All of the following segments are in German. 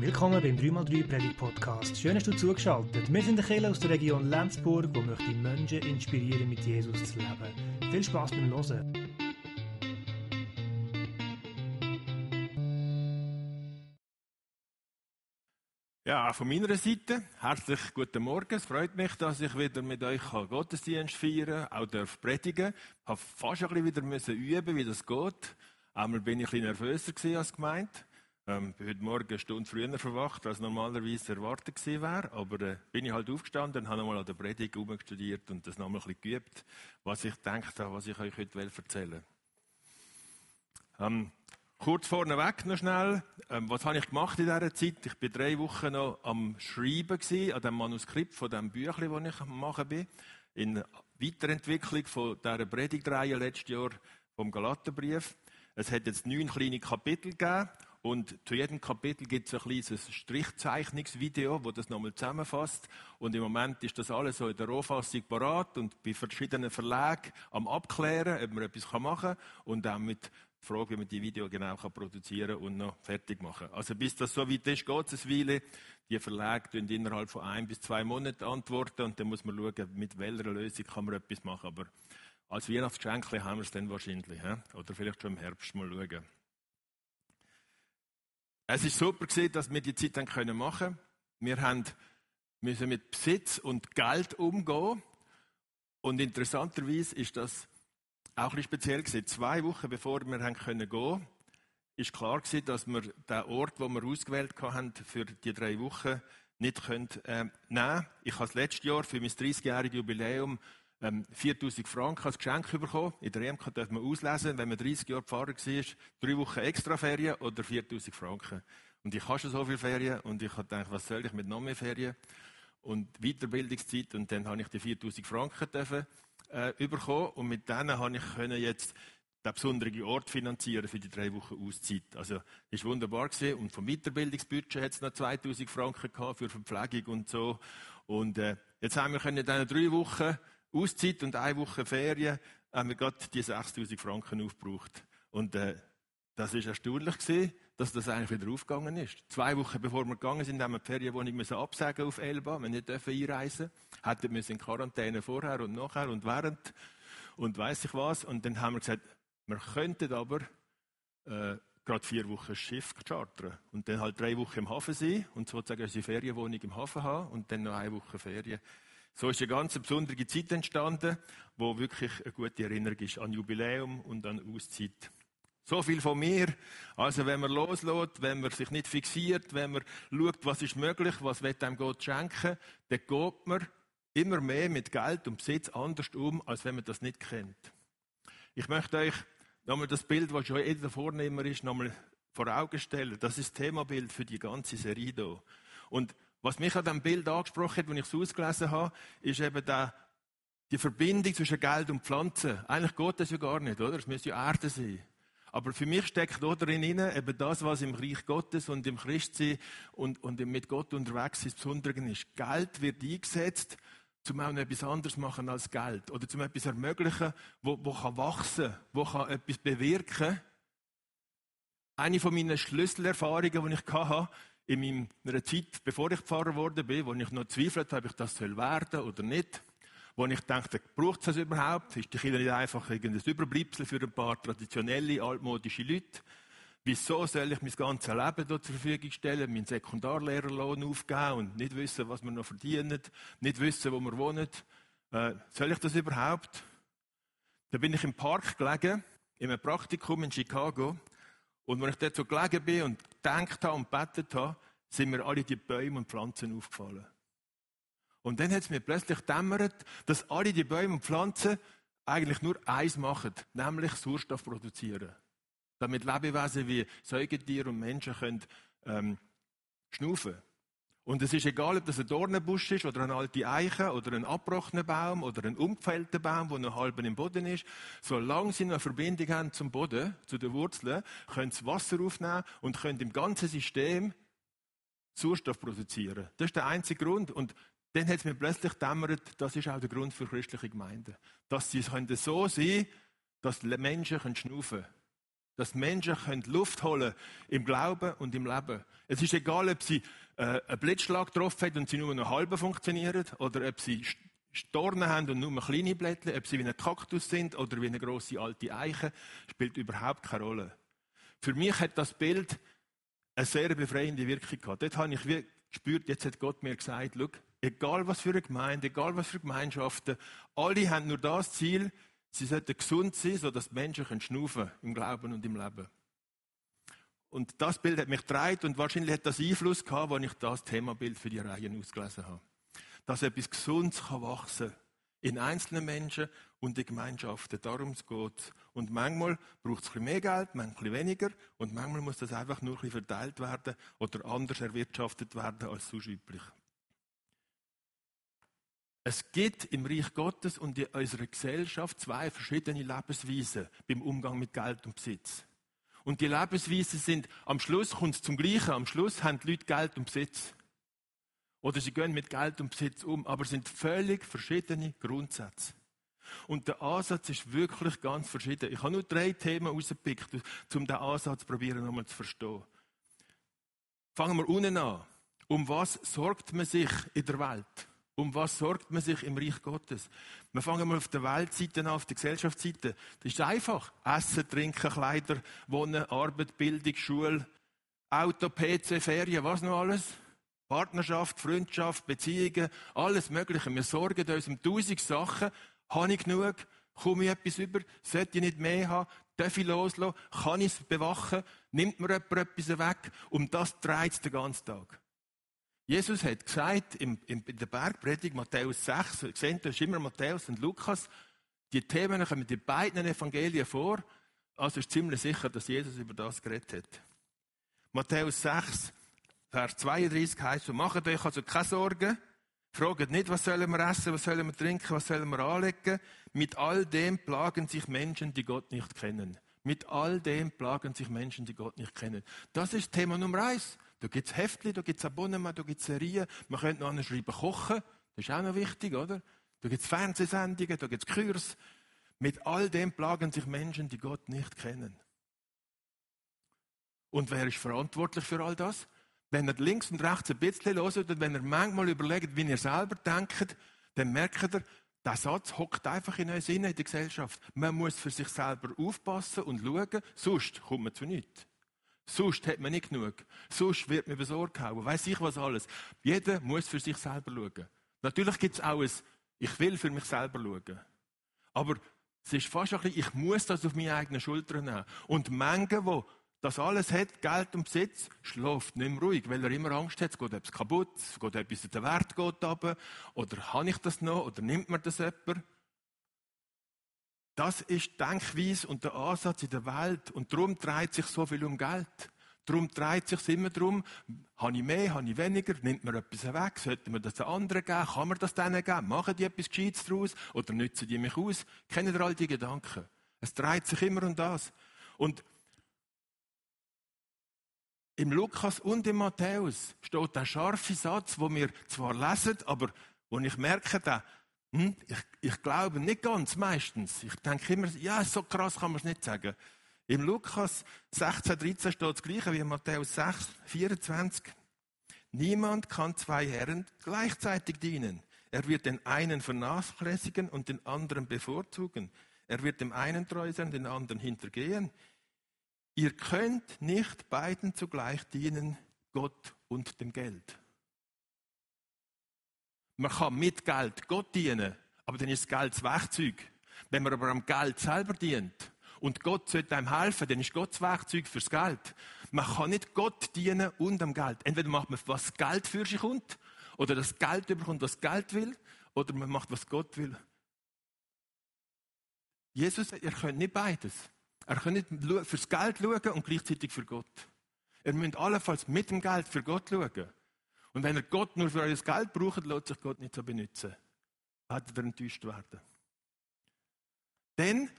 Willkommen beim 3x3 Predigt Podcast. Schön, dass du zugeschaltet. Wir sind der Kirche aus der Region Lenzburg, wo möchte Menschen inspirieren, mit Jesus zu leben. Viel Spaß beim Hören. Ja, von meiner Seite herzlich guten Morgen. Es freut mich, dass ich wieder mit euch Gottesdienst feiern kann, auch darf predigen. Ich habe fast ein bisschen wieder üben, wie das geht. Einmal bin ich ein bisschen nervöser als gemeint. Ähm, bin heute Morgen eine Stunde früher verwacht, als normalerweise erwartet gewesen wäre. Aber äh, bin ich halt aufgestanden, habe nochmal an der Predigt studiert und das nochmal ein bisschen geübt, was ich gedacht habe, was ich euch heute erzählen will. Ähm, kurz vorneweg noch schnell, ähm, was habe ich gemacht in dieser Zeit? Ich bin drei Wochen noch am Schreiben gewesen, an dem Manuskript von dem Büchlein, das ich am machen bin, in Weiterentwicklung von dieser Predigtreihe letztes Jahr vom Galaterbrief. Es hat jetzt neun kleine Kapitel gegeben und zu jedem Kapitel gibt es ein kleines Strichzeichnungsvideo, wo das nochmal zusammenfasst. Und im Moment ist das alles so in der Rohfassung parat und bei verschiedenen Verlagen am Abklären, ob man etwas machen kann und auch mit die Frage, wie man die Video genau kann produzieren und noch fertig machen. Also bis das so weit ist, geht es eine Weile. Die Verlage tun innerhalb von ein bis zwei Monaten antworten und dann muss man schauen, mit welcher Lösung kann man etwas machen. Aber als Weihnachtsgeschenk haben wir es dann wahrscheinlich. He? Oder vielleicht schon im Herbst mal schauen. Es ist super gewesen, dass wir die Zeit dann können machen. Wir haben müssen mit Besitz und Geld umgehen. Und interessanterweise ist das auch ein bisschen speziell gewesen. Zwei Wochen bevor wir haben können gehen, ist klar gewesen, dass wir den Ort, wo wir ausgewählt haben für die drei Wochen, nicht können, äh, nehmen. Ich habe das letzte Jahr für mein 30-jähriges Jubiläum ähm, 4000 Franken als Geschenk bekommen. In der EMK darf man auslesen, wenn man 30 Jahre Pfarrer war, drei Wochen extra Ferien oder 4000 Franken. Und ich habe schon so viele Ferien und ich habe gedacht, was soll ich mit noch mehr Ferien? Und Weiterbildungszeit und dann habe ich die 4000 Franken dürfen, äh, bekommen und mit denen habe ich können jetzt den besonderen Ort finanzieren für die drei Wochen Auszeit. Also, war wunderbar gewesen. Und vom Weiterbildungsbudget hat es noch 2000 Franken für Verpflegung und so. Und, äh, jetzt haben wir in diesen drei Wochen Auszeit und eine Woche Ferien haben wir gerade die 6000 Franken aufgebraucht. Und äh, das ist erstaunlich gewesen, dass das eigentlich wieder aufgegangen ist. Zwei Wochen bevor wir gegangen sind, haben wir die Ferienwohnung müssen absagen auf Elba, wir nicht dürfen einreisen, hätten müssen in Quarantäne vorher und nachher und während und weiß ich was. Und dann haben wir gesagt, wir könnten aber äh, gerade vier Wochen Schiff chartern und dann halt drei Wochen im Hafen sein und sozusagen unsere Ferienwohnung im Hafen haben und dann noch eine Woche Ferien. So ist eine ganz besondere Zeit entstanden, wo wirklich eine gute Erinnerung ist an Jubiläum und an Auszeit. So viel von mir. Also, wenn man loslässt, wenn man sich nicht fixiert, wenn man schaut, was ist möglich, was wird einem Gott schenken, dann geht man immer mehr mit Geld und Besitz anders um, als wenn man das nicht kennt. Ich möchte euch nochmal das Bild, was schon jeder Vornehmer ist, nochmal vor Augen stellen. Das ist das Themabild für die ganze Serie hier. Und was mich an diesem Bild angesprochen hat, als ich es ausgelesen habe, ist eben der, die Verbindung zwischen Geld und Pflanzen. Eigentlich geht das ja gar nicht, oder? Es müsste ja Erde sein. Aber für mich steckt da drin eben das, was im Reich Gottes und im Christsein und, und mit Gott unterwegs ist, Besondere ist. Geld wird eingesetzt, um auch noch etwas anderes machen als Geld. Oder zum etwas ermöglichen, wo, wo kann wachsen, wo kann etwas bewirken. Eine von meinen Schlüsselerfahrungen, die ich hatte, in meiner Zeit, bevor ich Pfarrer geworden bin, wo ich noch zweifelt habe, ob ich das soll werden oder nicht, wo ich dachte, braucht es das überhaupt? Ist die Kirche nicht einfach irgendein Überbleibsel für ein paar traditionelle, altmodische Leute? Wieso soll ich mein ganzes Leben dort zur Verfügung stellen, meinen Sekundarlehrerlohn aufgeben und nicht wissen, was wir noch verdienen, nicht wissen, wo wir wohnen? Äh, soll ich das überhaupt? Da bin ich im Park gelegen, in einem Praktikum in Chicago und wenn ich dort so gelegen bin und gedacht habe und gebetet habe, sind mir alle die Bäume und Pflanzen aufgefallen. Und dann hat es mir plötzlich dämmert, dass alle die Bäume und Pflanzen eigentlich nur eins machen, nämlich Sauerstoff produzieren. Damit Lebewesen wie Säugetiere und Menschen können ähm, schnaufen. Und es ist egal, ob das ein Dornenbusch ist oder eine alte Eiche oder ein abgebrochener Baum oder ein umgefällter Baum, der noch halb im Boden ist. Solange sie eine Verbindung haben zum Boden, zu den Wurzeln, können sie Wasser aufnehmen und können im ganzen System Sauerstoff produzieren. Das ist der einzige Grund. Und dann hat es mir plötzlich dämmert, das ist auch der Grund für christliche Gemeinden. Dass sie so sein können dass Menschen schnaufen können. dass Menschen können Luft holen im Glauben und im Leben. Es ist egal, ob sie äh, einen Blitzschlag getroffen haben und sie nur noch halb funktionieren, oder ob sie Stornen haben und nur kleine Blättchen, ob sie wie ein Kaktus sind oder wie eine große alte Eiche, spielt überhaupt keine Rolle. Für mich hat das Bild eine sehr befreiende Wirkung gehabt. Dort habe ich gespürt, jetzt hat Gott mir gesagt, schau, egal was für eine Gemeinde, egal was für Gemeinschaften, alle haben nur das Ziel, sie sollten gesund sein, sodass die Menschen können schnaufen im Glauben und im Leben. Und das Bild hat mich getragen und wahrscheinlich hat das Einfluss gehabt, als ich das Themabild für die Reihen ausgelesen habe. Dass etwas Gesundes kann wachsen in einzelnen Menschen und in Gemeinschaften. Darum geht es. Und manchmal braucht es ein bisschen mehr Geld, manchmal weniger. Und manchmal muss das einfach nur ein bisschen verteilt werden oder anders erwirtschaftet werden als sonst üblich. Es gibt im Reich Gottes und in unserer Gesellschaft zwei verschiedene Lebensweisen beim Umgang mit Geld und Besitz. Und die Lebensweisen sind, am Schluss kommt es zum Gleichen. Am Schluss haben die Leute Geld und Besitz. Oder sie gehen mit Geld und Besitz um, aber es sind völlig verschiedene Grundsätze. Und der Ansatz ist wirklich ganz verschieden. Ich habe nur drei Themen rausgepickt, um den Ansatz probieren nochmal zu verstehen. Fangen wir unten an. Um was sorgt man sich in der Welt? Um was sorgt man sich im Reich Gottes? Wir fangen mal auf der Weltseite an, auf der Gesellschaftsseite. Das ist einfach. Essen, Trinken, Kleider, Wohnen, Arbeit, Bildung, Schule, Auto, PC, Ferien, was noch alles? Partnerschaft, Freundschaft, Beziehungen, alles Mögliche. Wir sorgen uns um tausend Sachen. Habe ich genug? Komme ich etwas über? Sollte ich nicht mehr haben? Darf ich loslassen? Kann ich es bewachen? Nimmt mir jemand etwas weg? Um das dreht es den ganzen Tag. Jesus hat gesagt, in, in, der Bergpredigt, Matthäus 6, gesehen, da ist immer Matthäus und Lukas, die Themen kommen in beiden Evangelien vor, also ist ziemlich sicher, dass Jesus über das geredet hat. Matthäus 6, Vers 32 heißt so, macht euch also keine Sorgen, fragt nicht, was sollen wir essen, was sollen wir trinken, was sollen wir anlegen. Mit all dem plagen sich Menschen, die Gott nicht kennen. Mit all dem plagen sich Menschen, die Gott nicht kennen. Das ist Thema Nummer eins. Da gibt es Heftchen, da gibt es Abonnement, da gibt es Serien. Man könnte noch schreiben, kochen. Das ist auch noch wichtig, oder? Da gibt es Fernsehsendungen, da gibt es Kurs. Mit all dem plagen sich Menschen, die Gott nicht kennen. Und wer ist verantwortlich für all das? Wenn ihr links und rechts ein bisschen hört und wenn ihr manchmal überlegt, wie ihr selber denkt, dann merkt ihr, der Satz hockt einfach in uns in der Gesellschaft. Man muss für sich selber aufpassen und schauen, sonst kommt man zu nichts. Sonst hat man nicht genug. Sonst wird man besorgt hauen. Weiß ich was alles. Jeder muss für sich selber schauen. Natürlich gibt es auch ein, ich will für mich selber schauen. Aber es ist fast ein bisschen, ich muss das auf meine eigenen Schultern nehmen. Und Mengen, die das alles hat, Geld und Besitz, schläft nicht mehr ruhig, weil er immer Angst hat, es geht etwas kaputt, es geht etwas, der Wert geht runter, oder habe ich das noch, oder nimmt mir das jemand? Das ist die Denkweise und der Ansatz in der Welt. Und darum dreht sich so viel um Geld. Darum dreht sich immer darum, habe ich mehr, habe ich weniger, nimmt mir etwas weg, sollte mir das den anderen geben, kann man das denen geben, machen die etwas Gescheites daraus oder nützen die mich aus? Kennen ihr all die Gedanken? Es dreht sich immer um das. Und im Lukas und im Matthäus steht der scharfe Satz, wo wir zwar lesen, aber wo ich merke, der hm? Ich, ich, glaube nicht ganz, meistens. Ich denke immer, ja, so krass kann man es nicht sagen. Im Lukas 16, 13 steht das Gleiche wie in Matthäus 6, 24. Niemand kann zwei Herren gleichzeitig dienen. Er wird den einen vernachlässigen und den anderen bevorzugen. Er wird dem einen treu sein, den anderen hintergehen. Ihr könnt nicht beiden zugleich dienen, Gott und dem Geld. Man kann mit Geld Gott dienen, aber dann ist das Geld das Werkzeug. Wenn man aber am Geld selber dient und Gott sollte einem helfen, dann ist Gott das Werkzeug fürs Geld. Man kann nicht Gott dienen und am Geld. Entweder macht man, was Geld für sich kommt, oder das Geld bekommt, was Geld will, oder man macht, was Gott will. Jesus sagt, ihr könnt nicht beides. Er könnt nicht fürs Geld schauen und gleichzeitig für Gott. Ihr müsst allenfalls mit dem Geld für Gott schauen. Und wenn ihr Gott nur für euer Geld braucht, lässt sich Gott nicht so benutzen. Werdet ihr enttäuscht werden. Denn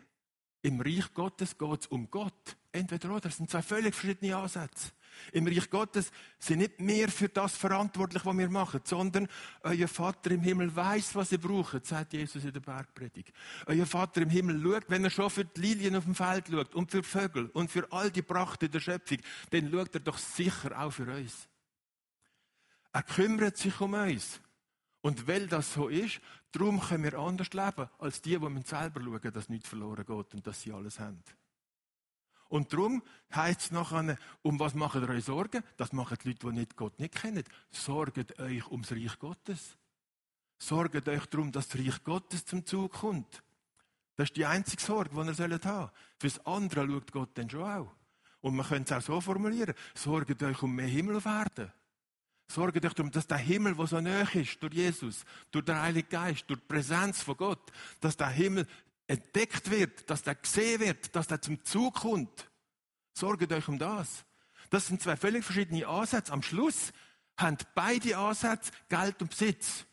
im Reich Gottes geht es um Gott. Entweder oder. Das sind zwei völlig verschiedene Ansätze. Im Reich Gottes sind nicht mehr für das verantwortlich, was wir machen, sondern euer Vater im Himmel weiß, was ihr braucht, sagt Jesus in der Bergpredigt. Euer Vater im Himmel schaut, wenn er schon für die Lilien auf dem Feld schaut und für Vögel und für all die Pracht in der Schöpfung, dann schaut er doch sicher auch für uns. Er kümmert sich um uns. Und weil das so ist, darum können wir anders leben, als die, die selber schauen, dass nichts verloren geht und dass sie alles haben. Und darum heißt es nachher, um was macht ihr euch Sorgen? Das machen die Leute, die nicht Gott nicht kennen. Sorgt euch ums Reich Gottes. Sorgt euch darum, dass das Reich Gottes zum Zug kommt. Das ist die einzige Sorge, die ihr sollt haben. Fürs andere schaut Gott dann schon auch. Und man könnte es auch so formulieren. Sorgt euch um mehr Himmel auf Erden. Sorgt euch darum, dass der Himmel, der so nahe ist, durch Jesus, durch den Heiligen Geist, durch die Präsenz von Gott, dass der Himmel entdeckt wird, dass der gesehen wird, dass der zum Zug kommt. Sorgt euch um das. Das sind zwei völlig verschiedene Ansätze. Am Schluss haben beide Ansätze Geld und Besitz.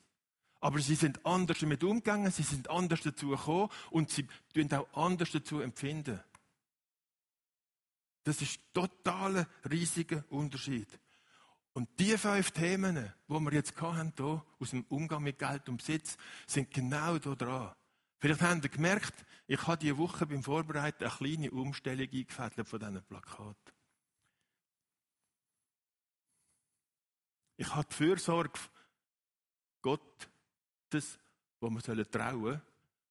Aber sie sind anders damit umgegangen, sie sind anders dazu gekommen und sie tun auch anders dazu empfinden. Das ist totaler riesiger Unterschied. Und die fünf Themen, die wir jetzt hatten, hier, aus dem Umgang mit Geld und Besitz, sind genau da dran. Vielleicht habt ihr gemerkt, ich habe diese Woche beim Vorbereiten eine kleine Umstellung eingefädelt von diesen Plakaten. Ich habe die Fürsorge Gottes, wo wir trauen sollen,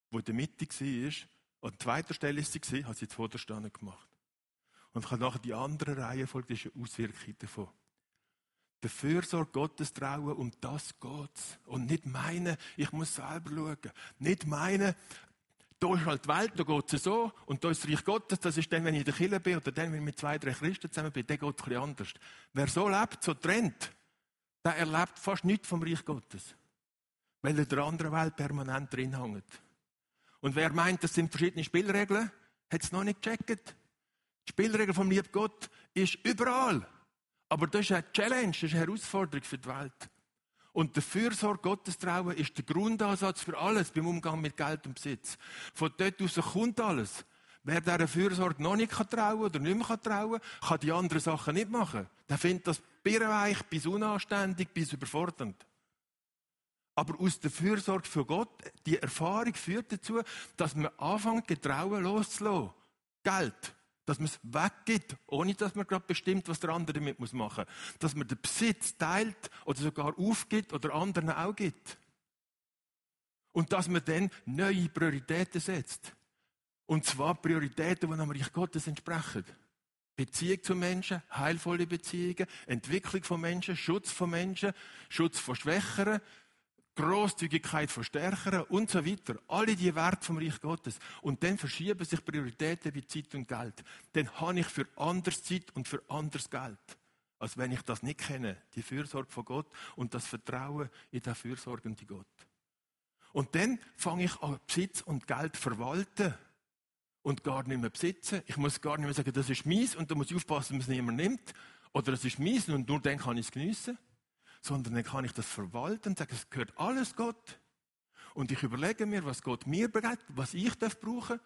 wo in der Mitte war, an zweiter Stelle war sie, habe sie zu gemacht. Und ich habe nachher die andere Reihenfolge, das ist eine Auswirkung davon der Fürsorge Gottes trauen, um das geht's. Und nicht meinen, ich muss selber schauen. Nicht meinen, da ist halt die Welt, da geht es so, und da ist das Reich Gottes, das ist dann, wenn ich in der Kirche bin, oder dann, wenn ich mit zwei, drei Christen zusammen bin, dann geht es ein anders. Wer so lebt, so trennt, der erlebt fast nichts vom Reich Gottes. Weil er in der anderen Welt permanent drin hängt. Und wer meint, das sind verschiedene Spielregeln, hat es noch nicht gecheckt. Die Spielregel vom Lieb Gott ist überall. Aber das ist eine Challenge, das ist eine Herausforderung für die Welt. Und der Fürsorge Gottes trauen ist der Grundansatz für alles beim Umgang mit Geld und Besitz. Von dort aus kommt alles. Wer dieser Fürsorge noch nicht trauen kann oder nicht mehr trauen kann, kann die anderen Sachen nicht machen. Der findet das birrenweich bis unanständig, bis überfordernd. Aber aus der Fürsorge für Gott, die Erfahrung führt dazu, dass man anfängt, Getrauen loszulassen. Geld. Dass man es weggibt, ohne dass man gerade bestimmt, was der andere damit machen muss. Dass man den Besitz teilt oder sogar aufgibt oder anderen auch gibt. Und dass man dann neue Prioritäten setzt. Und zwar Prioritäten, die dem Reich Gottes entsprechen. Beziehung zu Menschen, heilvolle Beziehungen, Entwicklung von Menschen, Schutz von Menschen, Schutz von Schwächeren, Großzügigkeit von Stärkeren und so weiter. Alle die Werte vom Reich Gottes. Und dann verschieben sich Prioritäten wie Zeit und Geld. Dann habe ich für anders Zeit und für anders Geld. Als wenn ich das nicht kenne. Die Fürsorge von Gott und das Vertrauen in den fürsorgenden Gott. Und dann fange ich an, Besitz und Geld verwalten. Und gar nicht mehr besitzen. Ich muss gar nicht mehr sagen, das ist mies und da muss ich aufpassen, dass es niemand nimmt. Oder das ist mies und nur dann kann ich es geniessen sondern dann kann ich das verwalten und sagen, es gehört alles Gott. Und ich überlege mir, was Gott mir bereitet, was ich darf brauchen.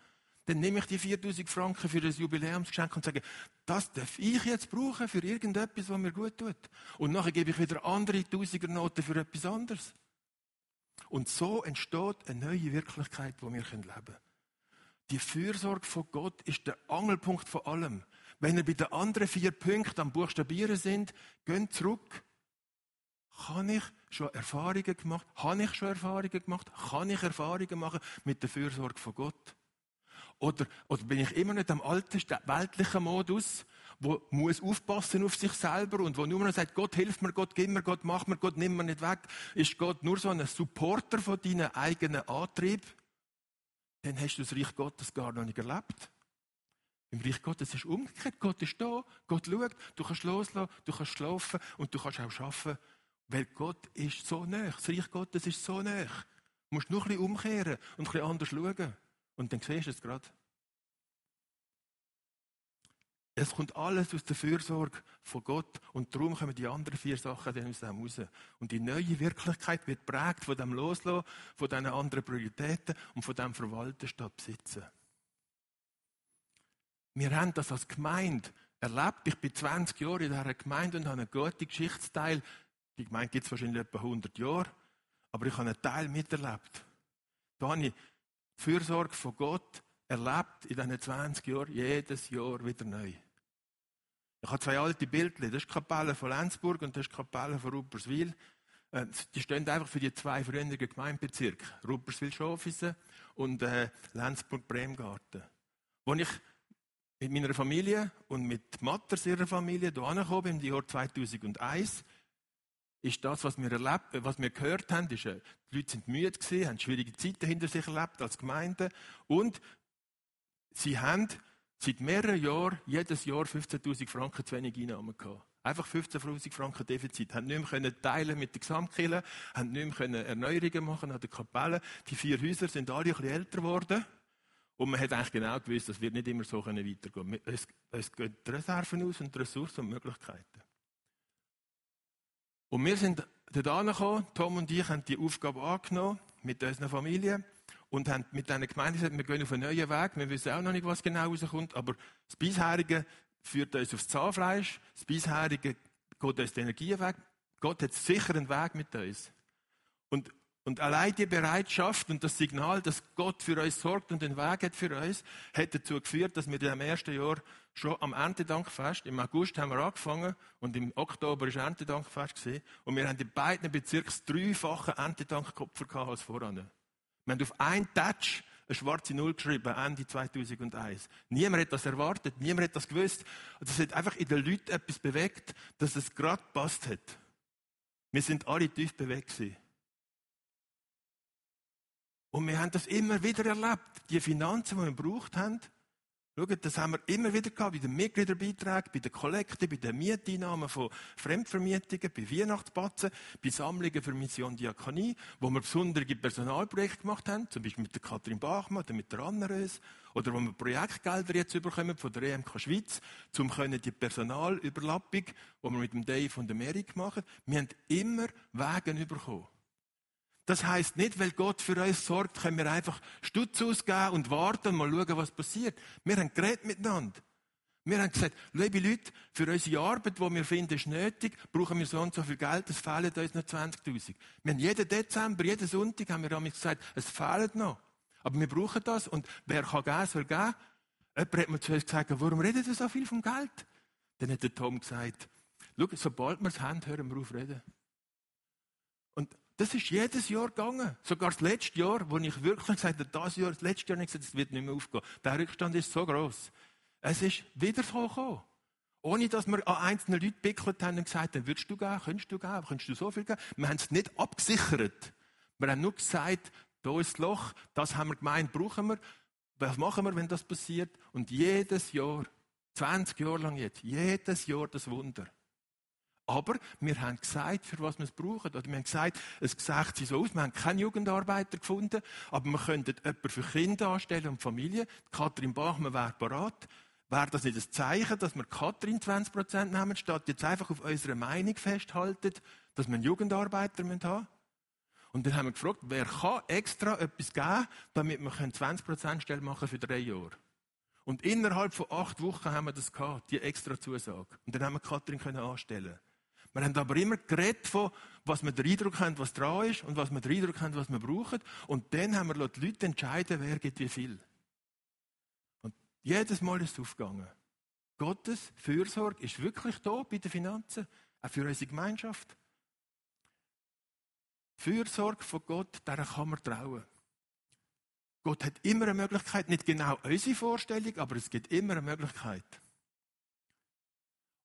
Dann nehme ich die 4000 Franken für das Jubiläumsgeschenk und sage, das darf ich jetzt brauchen für irgendetwas, was mir gut tut. Und nachher gebe ich wieder andere Tausigernoten für etwas anderes. Und so entsteht eine neue Wirklichkeit, wo wir leben können. Die Fürsorge von Gott ist der Angelpunkt von allem. Wenn ihr bei den anderen vier Punkten am Buchstabieren sind, geht zurück habe ich schon Erfahrungen gemacht? Habe ich schon Erfahrungen gemacht? Kann ich Erfahrungen machen mit der Fürsorge von Gott? Oder, oder bin ich immer nicht am alten, weltlichen Modus, wo muss aufpassen auf sich selber und wo nur noch sagt, Gott hilft mir, Gott gib mir, Gott mach mir, Gott nimm mir nicht weg. Ist Gott nur so ein Supporter von deinen eigenen Antrieb? Dann hast du das Reich Gottes gar noch nicht erlebt. Im Reich Gottes ist umgekehrt. Gott ist da, Gott schaut, du kannst loslassen, du kannst schlafen und du kannst auch arbeiten weil Gott ist so nah. Das Reich Gottes ist so nah. Du musst nur ein bisschen umkehren und ein bisschen anders schauen. Und dann siehst du es gerade. Es kommt alles aus der Fürsorge von Gott und darum kommen die anderen vier Sachen dann aus dem raus. Und die neue Wirklichkeit wird prägt von dem Loslassen, von diesen anderen Prioritäten und von dem Verwalten statt Besitzen. wir haben das als Gemeinde erlebt. Ich bin 20 Jahre in dieser Gemeinde und habe einen guten Geschichtsteil. Die Gemeinde gibt es wahrscheinlich etwa 100 Jahre. Aber ich habe einen Teil miterlebt. Da habe ich die Fürsorge von Gott erlebt in diesen 20 Jahren, jedes Jahr wieder neu. Ich habe zwei alte Bildchen. Das ist die Kapelle von Lenzburg und das ist die Kapelle von Rupperswil. Äh, die stehen einfach für die zwei früheren Gemeindebezirke. Rupperswil-Schofisen und äh, Lenzburg-Bremgarten. Wo ich mit meiner Familie und mit Matters ihrer Familie hier angekommen bin, im Jahr 2001, ist das, was wir erlebt, was wir gehört haben, ist, äh, die Leute sind müde gewesen, haben schwierige Zeiten hinter sich erlebt als Gemeinde und sie haben seit mehreren Jahren jedes Jahr 15.000 Franken zu wenig Einnahmen gehabt. Einfach 15.000 Franken Defizit. Haben nicht mehr teilen mit der Gesamtkirche, haben nicht mehr Erneuerungen machen an der Kapelle. Die vier Häuser sind alle ein bisschen älter geworden. Und man hat eigentlich genau gewusst, das wird nicht immer so weitergehen können. Es, es gehen die Reserven aus und die Ressourcen und Möglichkeiten. Und wir sind dort angekommen, Tom und ich haben die Aufgabe angenommen mit unseren Familien und haben mit diesen Gemeinden gesagt, wir gehen auf einen neuen Weg. Wir wissen auch noch nicht, was genau rauskommt, aber das bisherige führt uns aufs Zahnfleisch, das bisherige geht uns die Energie weg. Gott hat sicher einen Weg mit uns. Und, und allein die Bereitschaft und das Signal, dass Gott für uns sorgt und den Weg hat für uns, hat dazu geführt, dass wir dem ersten Jahr schon am Erntedankfest, im August haben wir angefangen und im Oktober ist Erntedankfest gewesen, und wir haben in beiden Bezirken dreifache Erntedankkopfer als voran. Wir haben auf einen Touch eine schwarze Null geschrieben, Ende 2001. Niemand hat das erwartet, niemand hat das gewusst. Es hat einfach in den Leuten etwas bewegt, dass es gerade passt hat. Wir sind alle tief bewegt gewesen. Und wir haben das immer wieder erlebt. Die Finanzen, die wir gebraucht haben, Schaut, das haben wir immer wieder gehabt, bei den Mitgliederbeiträgen, bei den Kollekten, bei den Mieteinnahmen von Fremdvermietungen, bei Weihnachtsbatzen, bei Sammlungen für Mission Diakonie, wo wir besondere Personalprojekte gemacht haben, zum Beispiel mit der Katrin Bachmann oder mit der Anna Rös, oder wo wir Projektgelder jetzt bekommen von der EMK Schweiz, um die Personalüberlappung, die wir mit dem Dave und der Merik machen. Wir haben immer Wege bekommen. Das heißt nicht, weil Gott für uns sorgt, können wir einfach Stutz ausgeben und warten und mal schauen, was passiert. Wir haben geredet miteinander. Wir haben gesagt, liebe Leute, für unsere Arbeit, die wir finden, ist nötig, brauchen wir so und so viel Geld, es fehlen uns noch 20.000. Wir haben jeden Dezember, jeden Sonntag haben wir gesagt, es fehlt noch. Aber wir brauchen das und wer kann geben, soll geben. Jemand hat mir zu uns gesagt, warum redet ihr so viel vom Geld? Dann hat der Tom gesagt, schau, sobald wir es haben, hören wir auf reden. Das ist jedes Jahr gegangen. Sogar das letzte Jahr, wo ich wirklich gesagt habe, das Jahr, das letzte Jahr nicht gesagt, es wird nicht mehr aufgehen. Der Rückstand ist so groß. Es ist wieder so gekommen. Ohne, dass wir an einzelnen Leute gepickelt haben und gesagt haben, würdest du gehen, könntest du gehen, könntest du so viel geben? Wir haben es nicht abgesichert. Wir haben nur gesagt, da ist das Loch, das haben wir gemeint, brauchen wir. Was machen wir, wenn das passiert? Und jedes Jahr, 20 Jahre lang jetzt, jedes Jahr das Wunder. Aber wir haben gesagt, für was wir es brauchen. Oder wir haben gesagt, es sich so aus, wir haben keinen Jugendarbeiter gefunden, aber wir könnten jemanden für Kinder anstellen und Familie. Kathrin Bachmann wäre parat. Wäre das nicht ein Zeichen, dass wir Kathrin 20% nehmen, statt jetzt einfach auf unserer Meinung festhalten, dass wir einen Jugendarbeiter haben müssen? Und dann haben wir gefragt, wer kann extra etwas geben, damit wir 20% Stelle machen für drei Jahre? Und innerhalb von acht Wochen haben wir das gehabt, die extra Zusage. Und dann haben wir Kathrin anstellen wir haben aber immer geredet von, was wir den Eindruck haben, was dran ist und was wir den Eindruck haben, was wir brauchen. Und dann haben wir die Leute entscheiden, wer gibt wie viel. Und jedes Mal ist es aufgegangen. Gottes Fürsorge ist wirklich da bei den Finanzen, auch für unsere Gemeinschaft. Fürsorge von Gott, der kann man trauen. Gott hat immer eine Möglichkeit, nicht genau unsere Vorstellung, aber es gibt immer eine Möglichkeit.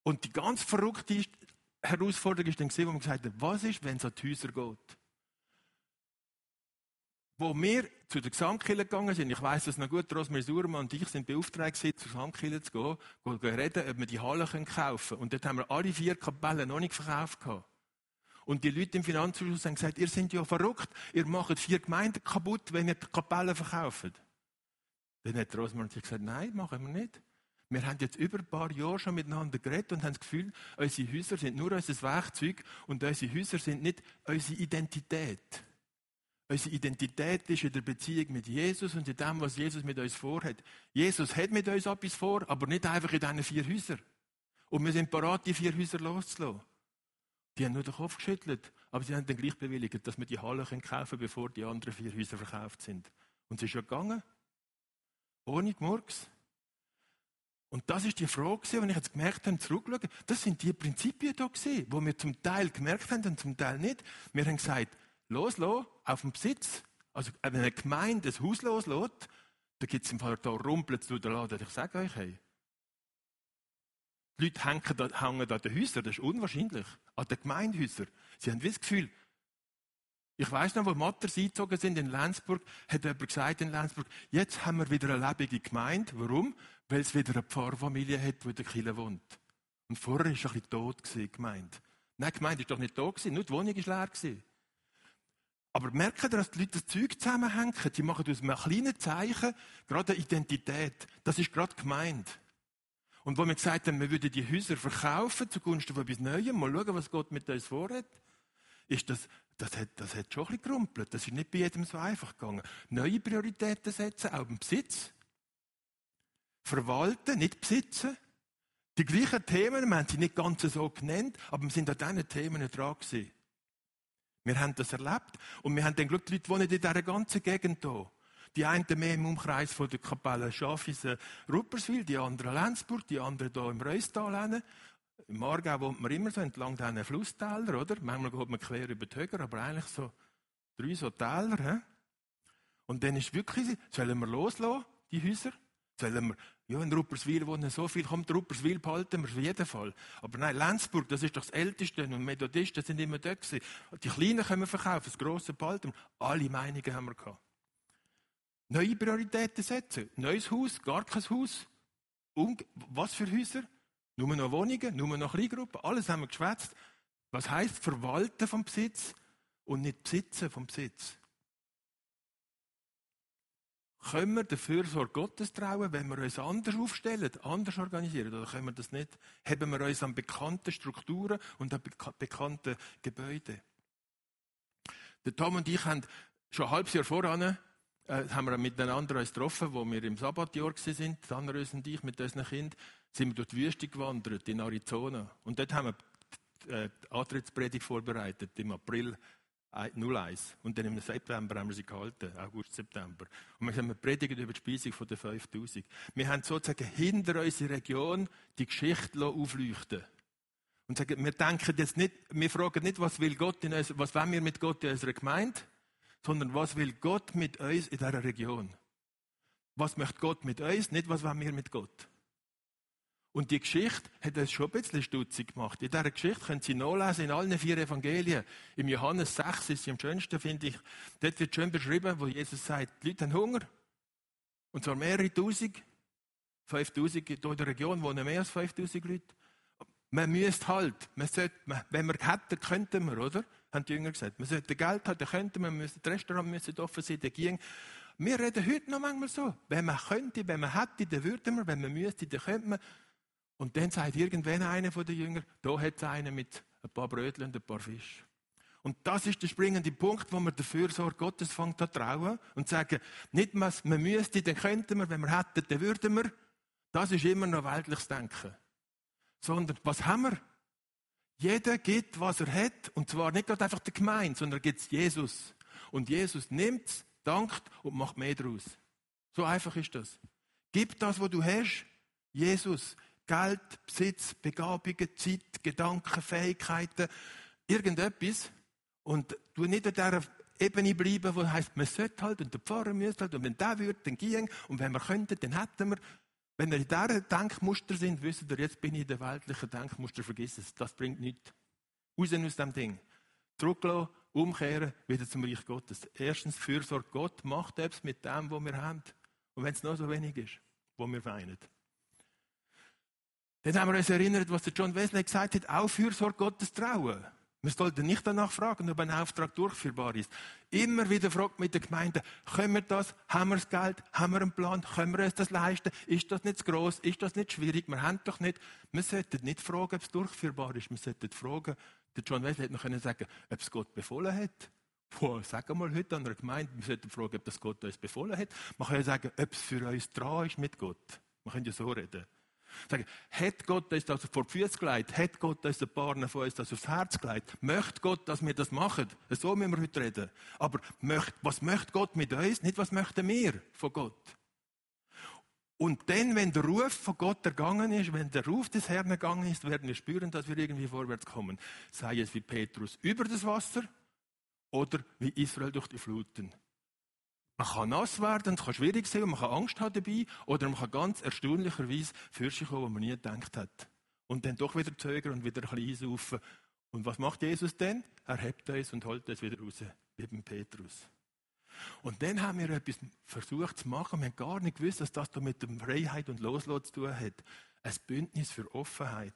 Und die ganz verrückte Herausforderung ist dann wo man gesagt hat, was ist, wenn es an die Häuser geht? Wo wir zu der Gesamtkirche gegangen sind, ich weiss das noch gut, Rosmer Surma und ich sind beauftragt gewesen, zur Gesamtkirche zu gehen, gehen reden, ob wir die Halle kaufen können. Und dort haben wir alle vier Kapellen noch nicht verkauft gehabt. Und die Leute im Finanzausschuss haben gesagt, ihr seid ja verrückt, ihr macht vier Gemeinden kaputt, wenn ihr die Kapellen verkauft. Dann hat Rosmer und ich gesagt, nein, machen wir nicht. Wir haben jetzt über ein paar Jahre schon miteinander geredet und haben das Gefühl, unsere Häuser sind nur unser Werkzeug und unsere Häuser sind nicht unsere Identität. Unsere Identität ist in der Beziehung mit Jesus und in dem, was Jesus mit uns vorhat. Jesus hat mit uns etwas vor, aber nicht einfach in diesen vier Häusern. Und wir sind bereit, die vier Häuser loszulassen. Die haben nur den Kopf geschüttelt, aber sie haben dann gleich bewilligt, dass wir die Halle kaufen können, bevor die anderen vier Häuser verkauft sind. Und es ist ja gegangen. Ohne Gemurks. Und das ist die Frage, wenn ich jetzt gemerkt habe, zurückschauen, das sind die Prinzipien da gewesen, wo wir zum Teil gemerkt haben und zum Teil nicht. Wir haben gesagt, loslassen, auf den Besitz. Also, wenn eine Gemeinde ein Haus loslässt, dann gibt es im Fall da rumpelt durch den Laden. Ich sage euch, hey. Die Leute hängen, da, hängen an den Häusern, das ist unwahrscheinlich. An den Gemeindehäusern. Sie haben das Gefühl, ich weiß noch, wo Matters eingezogen sind in Lenzburg, hat jemand gesagt in Lenzburg, jetzt haben wir wieder eine lebende Gemeinde. Warum? Weil es wieder eine Pfarrfamilie hat, die in der Kirche wohnt. Und vorher war ein bisschen tot, die Gemeinde. Nein, die Gemeinde war doch nicht tot, nur die Wohnung war leer. Gewesen. Aber merken ihr, dass die Leute das Zeug zusammenhängen? Die machen aus einem kleinen Zeichen gerade eine Identität. Das ist gerade gemeint. Und wo wir gesagt haben, wir würden die Häuser verkaufen zugunsten von etwas Neuem, mal schauen, was Gott mit uns vorhat, ist das, das hat, das hat schon ein bisschen gerumpelt. Das ist nicht bei jedem so einfach gegangen. Neue Prioritäten setzen, auch im Besitz. Verwalten, nicht besitzen. Die gleichen Themen, wir haben sie nicht ganz so genannt, aber wir sind an diesen Themen dran gewesen. Wir haben das erlebt. Und wir haben dann Glück, die Leute wohnen in dieser ganzen Gegend hier. Die einen mehr im Umkreis von der Kapelle Schafisen Rupperswil, die anderen Lenzburg, die anderen hier im Reustal. Im Aargau wohnt man immer so entlang diesen Flusstäler, oder? Manchmal geht man quer über die Höger, aber eigentlich so drei so Täler. He? Und dann ist wirklich, sollen wir loslassen, die Häuser? Sollen wir, ja, in Rupperswil wohnen so viel, kommt Rupperswil behalten wir auf jeden Fall. Aber nein, Lenzburg, das ist doch das Älteste und Methodisten sind immer dort gewesen. Die Kleinen können wir verkaufen, das Grosse behalten wir. Alle Meinungen haben wir gehabt. Neue Prioritäten setzen. Neues Haus, gar kein Haus. Und was für Häuser? Nur noch Wohnungen, nur noch Kleingruppen. Alles haben wir geschwätzt. Was heißt Verwalten vom Besitz und nicht Besitzen vom Besitz? Können wir der Fürsorge Gottes trauen, wenn wir uns anders aufstellen, anders organisieren? Oder können wir das nicht? Haben wir uns an bekannten Strukturen und an bekannten Gebäuden? Der Tom und ich haben schon ein halbes Jahr voran äh, haben wir miteinander uns getroffen, wo wir im Sabbatjahr sind, Sanrös und ich mit unseren Kindern, sind wir durch die Wüste gewandert, in Arizona. Und dort haben wir die, äh, Antrittspredigt vorbereitet, im April 01. Und dann im September haben wir sie gehalten, August, September. Und wir haben predigt über die Speisung den 5000. Wir haben sozusagen hinter unserer Region die Geschichte aufleuchten Und sagen, wir denken jetzt nicht, wir fragen nicht, was will Gott in uns, was wollen wir mit Gott in unserer Gemeinde, sondern was will Gott mit uns in dieser Region? Was möchte Gott mit uns, nicht was wollen wir mit Gott? Und die Geschichte hat uns schon ein bisschen stutzig gemacht. In dieser Geschichte können Sie nachlesen in allen vier Evangelien. Im Johannes 6 ist sie am schönsten, finde ich. Dort wird schön beschrieben, wo Jesus sagt, die Leute haben Hunger. Und zwar mehrere Tausend. 5000, hier in der Region wohnen mehr als 5000 Leute. Man müsste halt, man sollte, wenn wir hätten, könnten wir, oder? Haben die Jünger gesagt. Man sollte Geld haben, dann könnten wir, müssen, das Restaurant müsste offen sein, dann ging. Wir reden heute noch manchmal so. Wenn man könnte, wenn man hätte, dann würden wir, wenn man müsste, dann könnte man. Und dann sagt irgendwann einer von den Jüngern, da hat es einen mit ein paar Brötchen und ein paar Fisch. Und das ist der springende Punkt, wo wir der Fürsorge Gottes fängt an trauen und sagen, nicht was man müsste, dann könnten wir, wenn wir hätten, dann würden wir. Das ist immer noch weltliches Denken. Sondern, was haben wir? Jeder gibt, was er hat, und zwar nicht gerade einfach der Gemeinde, sondern gibt es Jesus. Und Jesus nimmt es, dankt und macht mehr daraus. So einfach ist das. Gib das, was du hast, Jesus. Geld, Besitz, Begabungen, Zeit, Gedanken, Fähigkeiten, irgendetwas. Und du nicht an dieser Ebene bleiben, wo heißt, man sollte halt und der Pfarrer müsste halt und wenn der würde, dann ging und wenn wir könnten, dann hätten wir. Wenn wir in diesem Denkmuster sind, wisst ihr, jetzt bin ich in der weltlichen Denkmuster, vergiss es, das bringt nichts. Raus aus dem Ding. Zurücklassen, umkehren, wieder zum Reich Gottes. Erstens, Fürsorge Gott macht etwas mit dem, was wir haben. Und wenn es noch so wenig ist, wo wir weinen. Dann haben wir uns erinnert, was der John Wesley gesagt hat, auch Fürsorge Gottes trauen. Wir sollten nicht danach fragen, ob ein Auftrag durchführbar ist. Immer wieder fragt mit der Gemeinde, können wir das? Haben wir das Geld? Haben wir einen Plan? Können wir uns das leisten? Ist das nicht zu gross? Ist das nicht schwierig? Wir haben doch nicht. Wir sollten nicht fragen, ob es durchführbar ist. Wir sollten fragen, der John Wesley hätte noch sagen, ob es Gott befohlen hat. Boah, sag mal heute an einer Gemeinde, wir sollten fragen, ob das Gott uns befohlen hat. Man kann ja sagen, ob es für uns dran ist mit Gott. Man kann ja so reden. Sagen, hat Gott uns das vor die Füße gelegt? Hat Gott uns ein paar von uns das aufs Herz gelegt? Möchte Gott, dass wir das machen? So müssen wir heute reden. Aber was möchte Gott mit uns? Nicht, was möchten wir von Gott? Und dann, wenn der Ruf von Gott ergangen ist, wenn der Ruf des Herrn ergangen ist, werden wir spüren, dass wir irgendwie vorwärts kommen. Sei es wie Petrus über das Wasser oder wie Israel durch die Fluten. Man kann nass werden, es kann schwierig sein, man kann Angst haben dabei, oder man kann ganz erstaunlicherweise Fürste kommen, wo man nie gedacht hat. Und dann doch wieder zögern und wieder ein bisschen einsaufen. Und was macht Jesus denn? Er hebt es und holt es wieder raus, wie beim Petrus. Und dann haben wir etwas versucht zu machen. Wir haben gar nicht gewusst, dass das da mit der Freiheit und Loslassen zu tun hat. Ein Bündnis für Offenheit.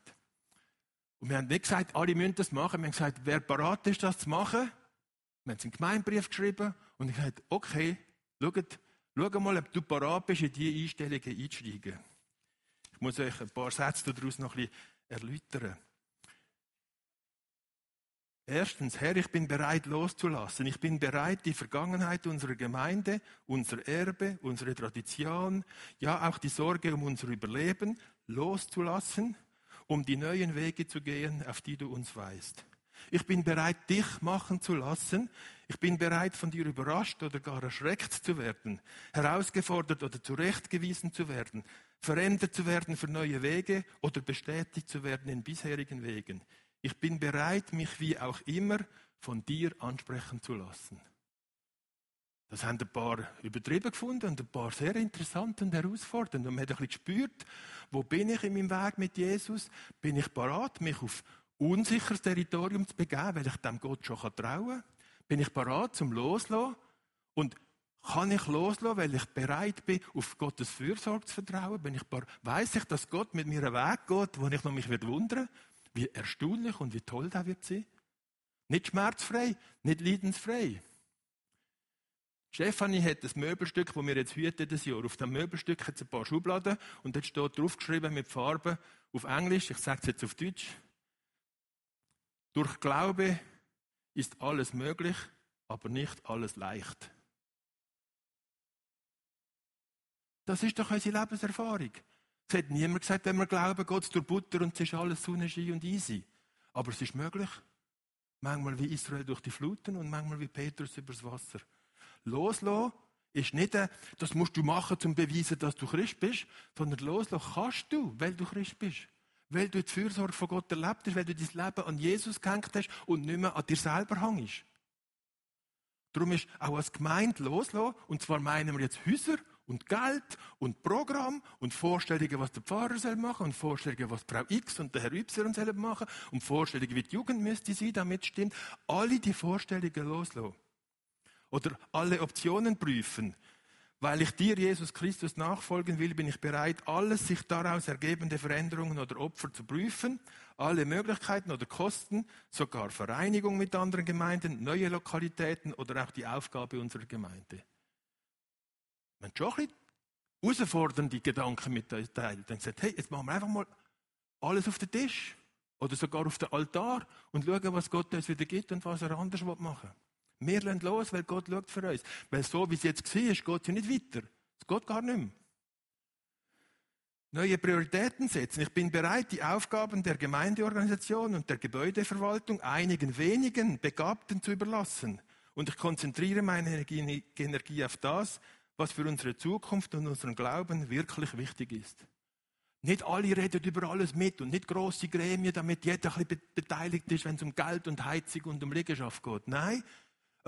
Und wir haben nicht gesagt, alle müssen das machen. Wir haben gesagt, wer bereit ist, das zu machen? Wir haben einen Gemeinbrief geschrieben und ich habe gesagt, okay, schaut, schau mal, ob du bereit bist, in diese Einstellungen einzusteigen. Ich muss euch ein paar Sätze daraus noch ein bisschen erläutern. Erstens, Herr, ich bin bereit loszulassen. Ich bin bereit, die Vergangenheit unserer Gemeinde, unser Erbe, unsere Tradition, ja auch die Sorge um unser Überleben loszulassen, um die neuen Wege zu gehen, auf die du uns weist. Ich bin bereit, dich machen zu lassen. Ich bin bereit, von dir überrascht oder gar erschreckt zu werden, herausgefordert oder zurechtgewiesen zu werden, verändert zu werden für neue Wege oder bestätigt zu werden in bisherigen Wegen. Ich bin bereit, mich wie auch immer von dir ansprechen zu lassen. Das haben ein paar übertrieben gefunden und ein paar sehr interessant und herausfordernd. Und man hat ein bisschen gespürt, wo bin ich in meinem Weg mit Jesus? Bin ich bereit, mich auf unsicheres Territorium zu begeben, weil ich dem Gott schon trauen kann? Bin ich bereit zum Loslassen? Und kann ich loslassen, weil ich bereit bin, auf Gottes Fürsorge zu vertrauen? Bin ich weiß ich, dass Gott mit mir einen Weg geht, wo ich noch mich wundern wie erstaunlich und wie toll der wird sein. Nicht schmerzfrei, nicht leidensfrei. Stefanie hat das Möbelstück, das wir jetzt hüten das Jahr. Auf dem Möbelstück hat es ein paar Schubladen und dort steht draufgeschrieben mit Farben auf Englisch, ich sage es jetzt auf Deutsch. Durch Glaube ist alles möglich, aber nicht alles leicht. Das ist doch unsere Lebenserfahrung. Es hat niemand gesagt, wenn wir glauben, Gott ist durch Butter und es ist alles Sonnenschein und easy. Aber es ist möglich. Manchmal wie Israel durch die Fluten und manchmal wie Petrus übers Wasser. Loslassen ist nicht, das musst du machen, um zu beweisen, dass du Christ bist, sondern loslassen kannst du, weil du Christ bist. Weil du die Fürsorge von Gott erlebt hast, weil du dein Leben an Jesus gehängt hast und nicht mehr an dir selber hängst. Darum ist auch als Gemeinde loslassen, und zwar meinen wir jetzt Häuser und Geld und Programm und Vorstellungen, was der Pfarrer soll machen und Vorstellungen, was Frau X und der Herr Y sollen machen und Vorstellungen, wie die Jugend müsste sein, damit stimmt. Alle die Vorstellungen loslassen. Oder alle Optionen prüfen. Weil ich dir, Jesus Christus, nachfolgen will, bin ich bereit, alles sich daraus ergebende Veränderungen oder Opfer zu prüfen, alle Möglichkeiten oder Kosten, sogar Vereinigung mit anderen Gemeinden, neue Lokalitäten oder auch die Aufgabe unserer Gemeinde. Man schon ein bisschen herausfordernde Gedanken mit uns teilt. Dann sagt, hey, jetzt machen wir einfach mal alles auf den Tisch. Oder sogar auf den Altar und schauen, was Gott uns wieder gibt und was er anders machen will. Wir lassen los, weil Gott schaut für uns. Weil so, wie es jetzt war, geht es ja nicht weiter. Es geht gar nicht mehr. Neue Prioritäten setzen. Ich bin bereit, die Aufgaben der Gemeindeorganisation und der Gebäudeverwaltung einigen wenigen Begabten zu überlassen. Und ich konzentriere meine Energie auf das, was für unsere Zukunft und unseren Glauben wirklich wichtig ist. Nicht alle reden über alles mit und nicht große Gremien, damit jeder ein bisschen beteiligt ist, wenn es um Geld und Heizung und um Liegenschaft geht. Nein,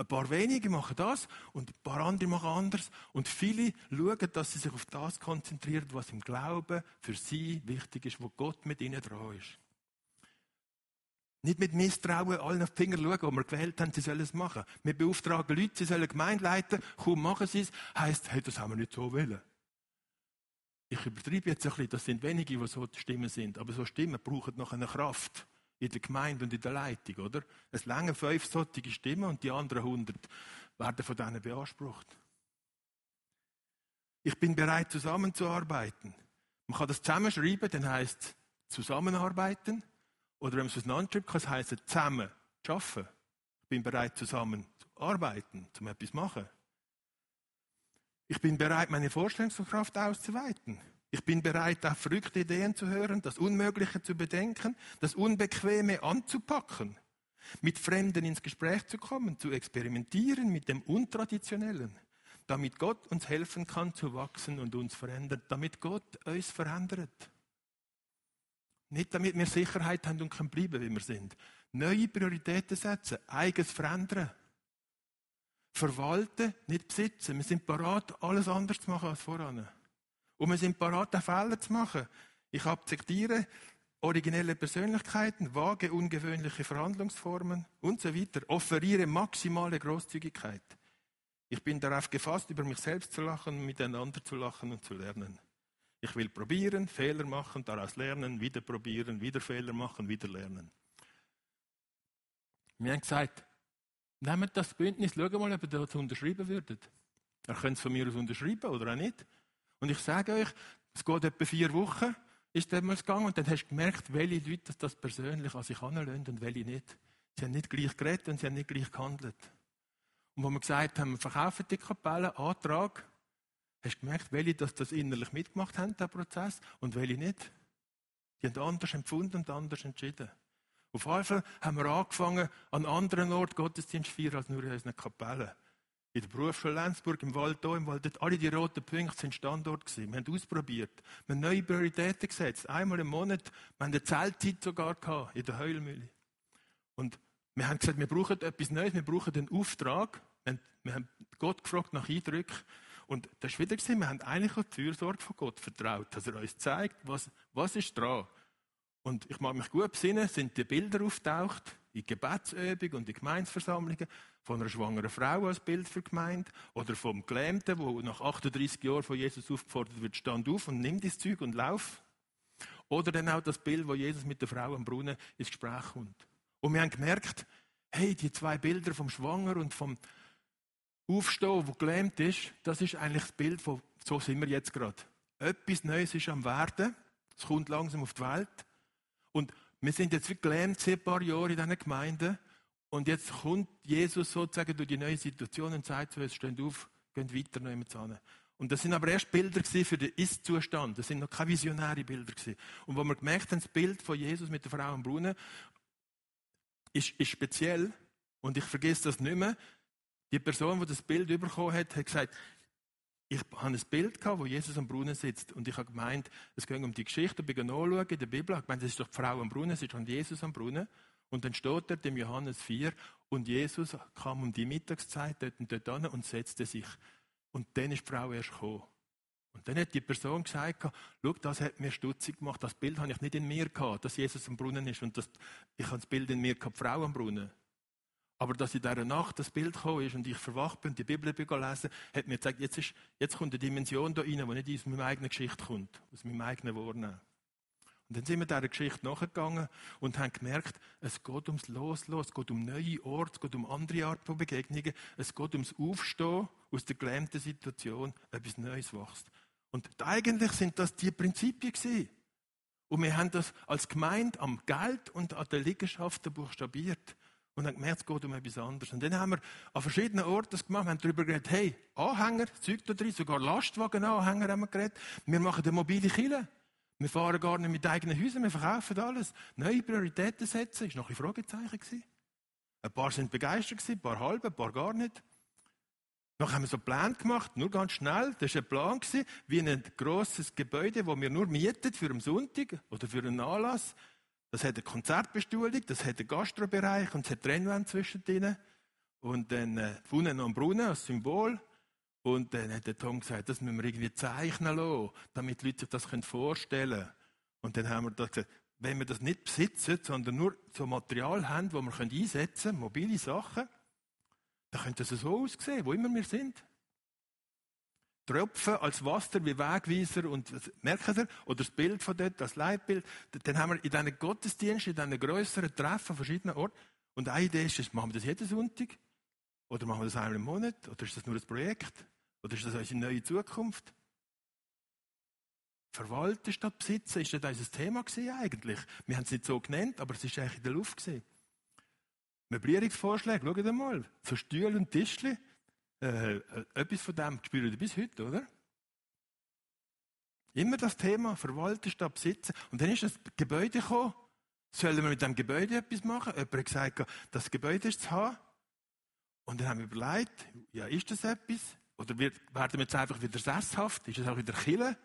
ein paar wenige machen das und ein paar andere machen anders. Und viele schauen, dass sie sich auf das konzentrieren, was im Glauben für sie wichtig ist, wo Gott mit ihnen dran ist. Nicht mit Misstrauen allen auf die Finger schauen, wo wir gewählt haben, sie sollen es machen. Wir beauftragen Leute, sie sollen Gemeinde leiten, kaum machen sie es, heisst, hey, das haben wir nicht so wollen. Ich übertreibe jetzt ein bisschen, das sind wenige, die so Stimmen sind, aber so Stimmen brauchen noch eine Kraft in der Gemeinde und in der Leitung, oder? Es lange fünf solche Stimmen und die anderen hundert werden von denen beansprucht. Ich bin bereit, zusammenzuarbeiten. Man kann das zusammenschreiben, dann heißt zusammenarbeiten. Oder wenn man es auseinanderschreibt, kann es heißen, zusammen arbeiten. Ich bin bereit, zusammen zu arbeiten, zum etwas machen. Ich bin bereit, meine Vorstellungskraft auszuweiten. Ich bin bereit, auf verrückte Ideen zu hören, das Unmögliche zu bedenken, das Unbequeme anzupacken, mit Fremden ins Gespräch zu kommen, zu experimentieren mit dem Untraditionellen, damit Gott uns helfen kann zu wachsen und uns verändert, damit Gott uns verändert. Nicht damit wir Sicherheit haben und können bleiben, wie wir sind. Neue Prioritäten setzen, eigenes verändern. Verwalten, nicht besitzen. Wir sind parat, alles anders zu machen als voran. Und wir sind parat, auch Fehler zu machen. Ich akzeptiere originelle Persönlichkeiten, vage, ungewöhnliche Verhandlungsformen und so weiter. Offeriere maximale Großzügigkeit. Ich bin darauf gefasst, über mich selbst zu lachen, miteinander zu lachen und zu lernen. Ich will probieren, Fehler machen, daraus lernen, wieder probieren, wieder Fehler machen, wieder lernen. Wir haben gesagt, nehmt das Bündnis, schaut mal, ob ihr das unterschreiben würdet. Ihr könnt es von mir aus unterschreiben oder auch nicht. Und ich sage euch, es geht etwa vier Wochen, ist damals gegangen und dann hast du gemerkt, welche Leute das persönlich an sich anlösen und welche nicht. Sie haben nicht gleich geredet und sie haben nicht gleich gehandelt. Und wo wir gesagt haben, wir verkaufen die Kapelle, Antrag, hast du gemerkt, welche das, das innerlich mitgemacht haben, der Prozess, und welche nicht. Die haben anders empfunden und anders entschieden. Auf jeden Fall haben wir angefangen, an anderen Orten Gottesdienst zu feiern als nur in unseren Kapellen. In der Berufsschule Lenzburg, im Wald hier, im Wald alle die roten Punkte sind Standort gewesen. Wir haben ausprobiert. Wir haben neue Prioritäten gesetzt. Einmal im Monat. Wir haben eine Zeltzeit sogar gehabt, in der Heulmühle. Und wir haben gesagt, wir brauchen etwas Neues, wir brauchen einen Auftrag. Wir haben, wir haben Gott gefragt nach Eindrücken. Und das war wieder, gewesen, wir haben eigentlich auf die Fürsorge von Gott vertraut, dass er uns zeigt, was, was ist dran. Und ich mag mich gut besinnen, sind die Bilder auftaucht in Gebetsübungen und in Gemeinsversammlungen von einer schwangeren Frau als Bild für Gemeinde oder vom Gelähmten, wo nach 38 Jahren von Jesus aufgefordert wird, stand auf und nimm das Zeug und lauf. Oder dann auch das Bild, wo Jesus mit der Frau am Brunnen ins Gespräch kommt. Und wir haben gemerkt, hey, die zwei Bilder vom Schwanger und vom Aufstehen, wo gelähmt ist, das ist eigentlich das Bild von, so sind wir jetzt gerade. Etwas Neues ist am Werden. Es kommt langsam auf die Welt. Und wir sind jetzt wie gelähmt ein paar Jahren in diesen Gemeinden. Und jetzt kommt Jesus sozusagen durch die neue Situation und sagt zu uns, steht auf, geht weiter noch immer zusammen. Und das sind aber erst Bilder für den Ist-Zustand. Das sind noch keine visionären Bilder gewesen. Und wo wir gemerkt haben, das Bild von Jesus mit der Frau am Brunnen ist, ist speziell. Und ich vergesse das nicht mehr. Die Person, die das Bild bekommen hat, hat gesagt, ich habe ein Bild gehabt, wo Jesus am Brunnen sitzt. Und ich habe gemeint, es ging um die Geschichte, ich bin nachschauen in der Bibel. Ich meine, das ist doch die Frau am Brunnen, es ist doch Jesus am Brunnen. Und dann steht dort im Johannes 4, und Jesus kam um die Mittagszeit dort und dort an und setzte sich. Und dann ist die Frau erst gekommen. Und dann hat die Person gesagt, schau, das hat mir stutzig gemacht, das Bild habe ich nicht in mir gehabt, dass Jesus am Brunnen ist. Und das, ich habe das Bild in mir gehabt, die Frau am Brunnen. Aber dass in dieser Nacht das Bild gekommen ist und ich verwacht bin und die Bibel gelesen hat mir gesagt, jetzt, ist, jetzt kommt eine Dimension da rein, die nicht aus meiner eigenen Geschichte kommt, aus meinem eigenen Wahrnehmen. Und dann sind wir dieser Geschichte nachgegangen und haben gemerkt, es geht ums Loslassen, es geht um neue Orte, es geht um andere Art von Begegnungen, es geht ums Aufstehen aus der gelähmten Situation, etwas Neues wächst. Und eigentlich sind das die Prinzipien gewesen. Und wir haben das als Gemeinde am Geld und an den Liegenschaften buchstabiert. Und dann gemerkt, es geht um etwas anderes. Und dann haben wir an verschiedenen Orten das gemacht, wir haben darüber geredet, hey, Anhänger, Zeug da drin, sogar Lastwagen-Anhänger haben wir geredet. Wir machen eine mobile Kille. Wir fahren gar nicht mit eigenen Häusern, wir verkaufen alles. Neue Prioritäten setzen, ist noch ein Fragezeichen gewesen. Ein paar sind begeistert gewesen, ein paar halb, ein paar gar nicht. Dann haben wir so einen Plan gemacht, nur ganz schnell. Das war ein Plan, gewesen, wie ein grosses Gebäude, das wir nur mieten für einen Sonntag oder für einen Anlass. Das hat eine Konzertbestuhlung, das hat einen Gastrobereich und es hat Trennwände zwischendrin. Und dann äh, vorne noch ein Brunnen als Symbol. Und dann hat der Tom gesagt, das müssen wir irgendwie zeichnen lassen, damit die Leute sich das vorstellen können. Und dann haben wir gesagt, wenn wir das nicht besitzen, sondern nur so Material haben, das wir einsetzen können, mobile Sachen, dann könnte es so aussehen, wo immer wir sind. Tropfen als Wasser wie Wegweiser und merkt ihr, oder das Bild von dort, das Leitbild, dann haben wir in diesen Gottesdiensten, in diesen grösseren Treffen verschiedenen Orten, und eine Idee ist, machen wir das jeden Sonntag? Oder machen wir das einmal im Monat? Oder ist das nur ein Projekt? Oder ist das unsere neue Zukunft? Verwalten statt besitzen, ist das unser Thema gewesen eigentlich? Wir haben es nicht so genannt, aber es ist eigentlich in der Luft gewesen. Möblierungsvorschläge, schaut mal. So Stühle und Tischchen. Äh, äh, etwas von dem spüren wir bis heute, oder? Immer das Thema, verwalten statt besitzen. Und dann ist das Gebäude gekommen. Sollen wir mit dem Gebäude etwas machen? Jemand hat gesagt, das Gebäude ist zu haben. Und dann haben wir überlegt, ja, ist das etwas? Oder werden wir jetzt einfach wieder sesshaft? Ist es auch wieder Kille?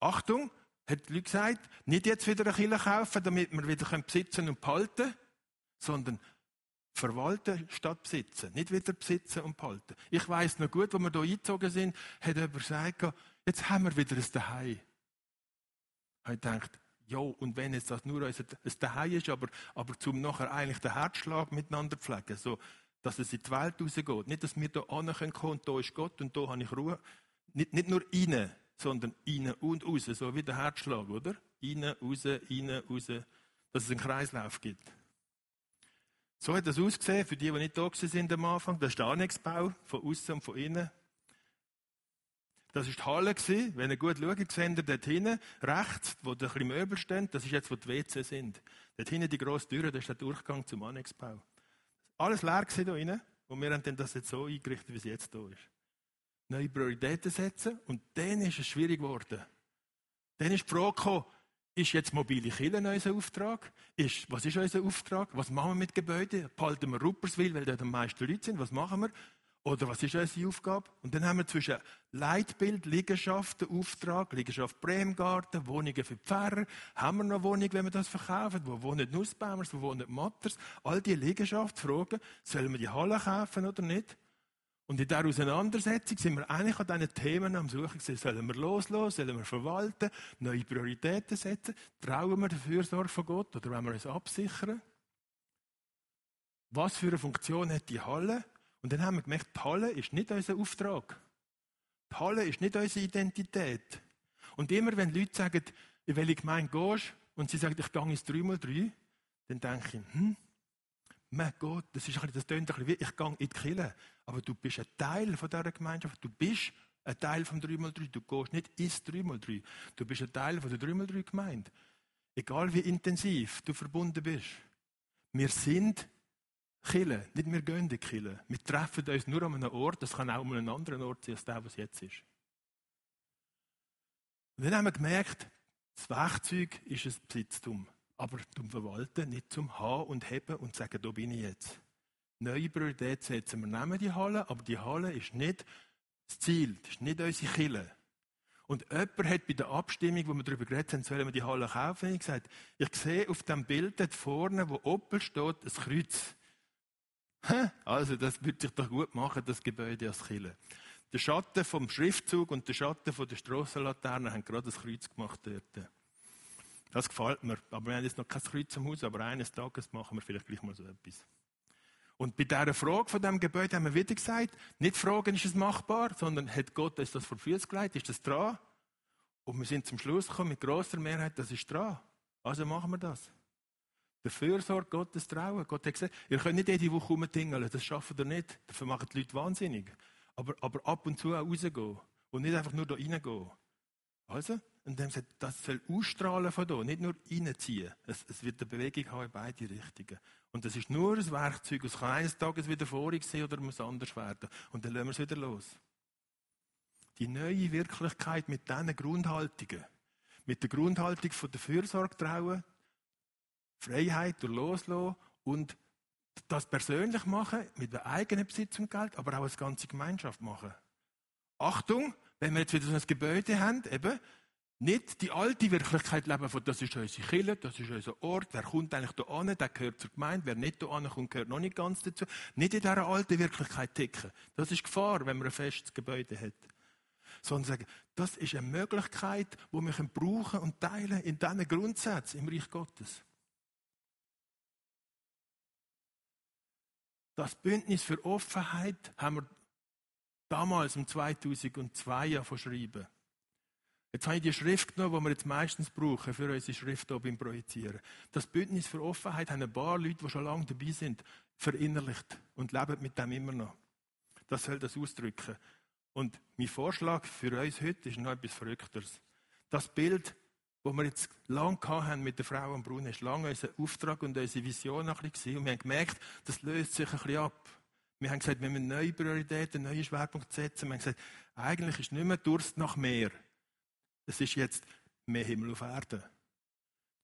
Achtung, hat die Leute gesagt, nicht jetzt wieder eine Kille kaufen, damit wir wieder besitzen und behalten, sondern verwalten statt besitzen. Nicht wieder besitzen und behalten. Ich weiss noch gut, wo wir hier eingezogen sind, hat jemand gesagt, jetzt haben wir wieder ein Daheim. Ich gedacht, ja, und wenn jetzt das nur ein Daheim ist, aber, aber zum nachher eigentlich den Herzschlag miteinander pflegen, so, dass es in die Welt rausgeht. Nicht, dass wir hier kommen und da ist Gott und da habe ich Ruhe. Nicht, nicht nur innen, sondern innen und raus, so wie der Herzschlag, oder? Innen, raus, innen, raus, dass es einen Kreislauf gibt. So hat das ausgesehen, für die, die nicht da sind am Anfang. Das ist der Annexbau, von außen und von innen. Das war die Halle. Wenn ihr gut schaut, seht ihr dort hinten, rechts, wo bisschen Möbel stehen, das ist jetzt, wo die WC sind. Dort hinten die grosse Tür, das ist der Durchgang zum Annexbau. Alles leer hier drinnen. Und wir haben das jetzt so eingerichtet, wie es jetzt hier ist. Neue Prioritäten setzen. Und dann ist es schwierig geworden. Dann ist die Frage gekommen, ist jetzt mobile Kirche unser Auftrag? Ist, was ist unser Auftrag? Was machen wir mit Gebäuden? Behalten wir Rupperswil, weil dort am meisten Leute sind? Was machen wir? Oder was ist unsere Aufgabe? Und dann haben wir zwischen Leitbild, Liegenschaften, Auftrag, Liegenschaft Bremgarten, Wohnungen für Pfarrer, haben wir noch Wohnungen, wenn wir das verkaufen? Wo wohnen Nussbaumers, wo wohnen Matters? All diese Liegenschaftsfragen, sollen wir die Halle kaufen oder nicht? Und in dieser Auseinandersetzung sind wir eigentlich an diesen Themen am Suchen gewesen. Sollen wir loslassen? Sollen wir verwalten? Neue Prioritäten setzen? Trauen wir der Fürsorge von Gott? Oder wollen wir uns absichern? Was für eine Funktion hat die Halle? Und dann haben wir gemerkt, die Halle ist nicht unser Auftrag. Die Halle ist nicht unsere Identität. Und immer wenn Leute sagen, in welche Gemeinde gehst, und sie sagen, ich gehe ins 3x3, dann denke ich, hm, mein Gott, das, ist ein bisschen, das tönt ein bisschen wie, ich gehe in die Kirche. Aber du bist ein Teil von dieser Gemeinschaft. Du bist ein Teil vom 3x3. Du gehst nicht ins 3x3. Du bist ein Teil von der 3x3-Gemeinde. Egal wie intensiv du verbunden bist. Wir sind Kille, nicht wir gehen in Kille. Wir treffen uns nur an einem Ort, das kann auch an einem anderen Ort sein, als der, was jetzt ist. Und dann haben wir gemerkt, das Werkzeug ist ein Besitztum aber zum Verwalten, nicht zum Haben und Heben und sagen, da bin ich jetzt. Neue Priorität setzen. Wir nehmen die Halle, aber die Halle ist nicht das Ziel, das ist nicht unsere Kille. Und jemand hat bei der Abstimmung, wo wir darüber geredet haben, sollen wir die Halle kaufen, gesagt, ich sehe auf dem Bild dort vorne, wo Opel steht, ein Kreuz. Also, das würde sich doch gut machen, das Gebäude als Kille. Der Schatten vom Schriftzug und der Schatten von der Strassenlaterne haben gerade das Kreuz gemacht dort. Das gefällt mir. Aber wir haben jetzt noch kein Kreuz am Haus, aber eines Tages machen wir vielleicht gleich mal so etwas. Und bei dieser Frage von dem Gebäude haben wir wieder gesagt, nicht fragen, ist es machbar, sondern hat Gott uns das vor Füße gelegt, ist das dran? Und wir sind zum Schluss gekommen, mit grosser Mehrheit, das ist dran. Also machen wir das. Der Fürsorge Gottes trauen. Gott hat gesagt, ihr könnt nicht jede Woche rumtingeln, das schaffen ihr nicht. Dafür machen die Leute wahnsinnig. Aber, aber ab und zu auch rausgehen. Und nicht einfach nur da reingehen. Also, und dann sagt, das soll ausstrahlen von hier, nicht nur reinziehen. Es, es wird eine Bewegung haben in beide Richtungen. Und das ist nur ein Werkzeug. Es kann eines Tages wieder vorig sein oder muss anders werden. Und dann lassen wir es wieder los. Die neue Wirklichkeit mit diesen Grundhaltungen, mit der Grundhaltung von der Fürsorge trauen, Freiheit durch Loslassen und das persönlich machen, mit der eigenen Besitz und Geld, aber auch als ganze Gemeinschaft machen. Achtung, wenn wir jetzt wieder so ein Gebäude haben, eben, nicht die alte Wirklichkeit leben von, das ist unsere Kirche, das ist unser Ort, wer kommt eigentlich da an, der gehört zur Gemeinde, wer nicht da kommt, gehört noch nicht ganz dazu. Nicht in dieser alten Wirklichkeit ticken. Das ist Gefahr, wenn man ein festes Gebäude hat. Sondern sagen, das ist eine Möglichkeit, die wir brauchen und teilen in diesen Grundsätzen im Reich Gottes. Das Bündnis für Offenheit haben wir damals im 2002 ja verschrieben. Jetzt habe ich die Schrift genommen, die wir jetzt meistens brauchen für unsere Schrift hier beim Projizieren. Das Bündnis für Offenheit haben ein paar Leute, die schon lange dabei sind, verinnerlicht und leben mit dem immer noch. Das soll das ausdrücken. Und mein Vorschlag für uns heute ist noch etwas Verrückteres. Das Bild, wo wir jetzt lange haben mit der Frau am Brunnen, ist lange unser Auftrag und unsere Vision ein bisschen. Und wir haben gemerkt, das löst sich ein bisschen ab. Wir haben gesagt, wir müssen neue Prioritäten, neue Schwerpunkte setzen. Wir haben gesagt, eigentlich ist nicht mehr Durst nach mehr. Es ist jetzt mehr Himmel auf Erde.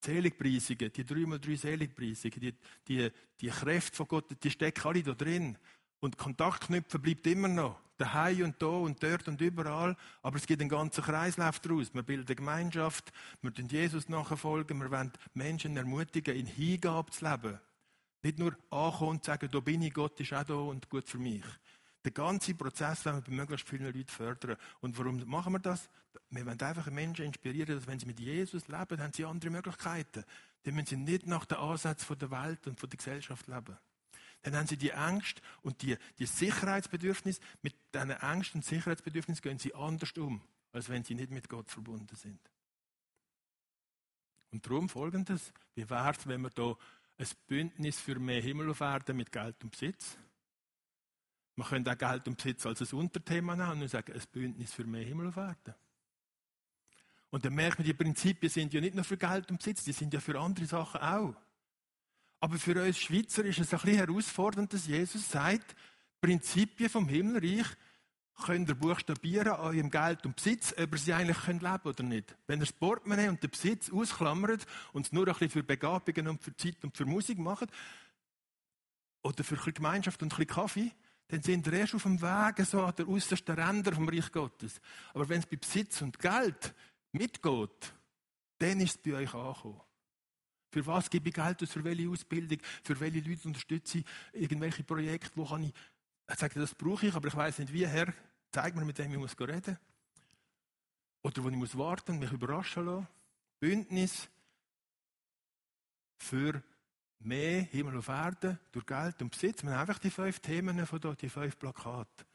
Seligpreisungen, die drei mal drei Seligpreisungen, die, die, die Kräfte von Gott, die stecken alle da drin. Und Kontaktknüpfen bleibt immer noch. Daheim und da und dort und überall. Aber es gibt einen ganzen Kreislauf daraus. Wir bilden Gemeinschaft, wir den Jesus nachfolgen, wir wollen Menschen ermutigen, in Hingabe zu leben. Nicht nur ankommen und sagen, da bin ich, Gott ist auch da und gut für mich. Den ganzen Prozess wollen wir bei möglichst vielen Leuten fördern. Und warum machen wir das? Wir wollen einfach Menschen inspirieren, dass wenn sie mit Jesus leben, haben sie andere Möglichkeiten. Dann müssen sie nicht nach den Ansätzen der Welt und der Gesellschaft leben. Dann haben sie die Angst und die, die Sicherheitsbedürfnis. Mit diesen Angst und Sicherheitsbedürfnis gehen sie anders um, als wenn sie nicht mit Gott verbunden sind. Und darum folgendes: Wie wäre es, wenn wir hier ein Bündnis für mehr Himmel auf Erden mit Geld und Besitz man könnte auch Geld und Besitz als ein Unterthema nehmen und sagen, ein Bündnis für mehr Himmel auf Erden. Und dann merkt man, die Prinzipien sind ja nicht nur für Geld und Besitz, die sind ja für andere Sachen auch. Aber für uns Schweizer ist es ein bisschen herausfordernd, dass Jesus sagt, Prinzipien vom Himmelreich könnt ihr buchstabieren an eurem Geld und Besitz, ob ihr sie eigentlich könnt leben oder nicht. Wenn ihr das Portemonnaie und den Besitz ausklammert und es nur ein bisschen für Begabungen und für Zeit und für Musik macht, oder für ein bisschen Gemeinschaft und ein bisschen Kaffee, dann sind wir erst auf dem Weg so an der äußersten Ränder vom Reich Gottes. Aber wenn es bei Besitz und Geld mitgeht, dann ist es bei euch angekommen. Für was gebe ich Geld aus? Für welche Ausbildung? Für welche Leute unterstütze ich? Irgendwelche Projekte? Wo kann ich sagen, das brauche ich, aber ich weiß nicht wie. Herr, zeig mir, mit dem ich muss reden Oder wo ich muss warten, mich überraschen lassen. Bündnis für mehr Himmel auf Erde durch Geld und Besitz. Wir haben einfach die fünf Themen von dort, die fünf Plakate.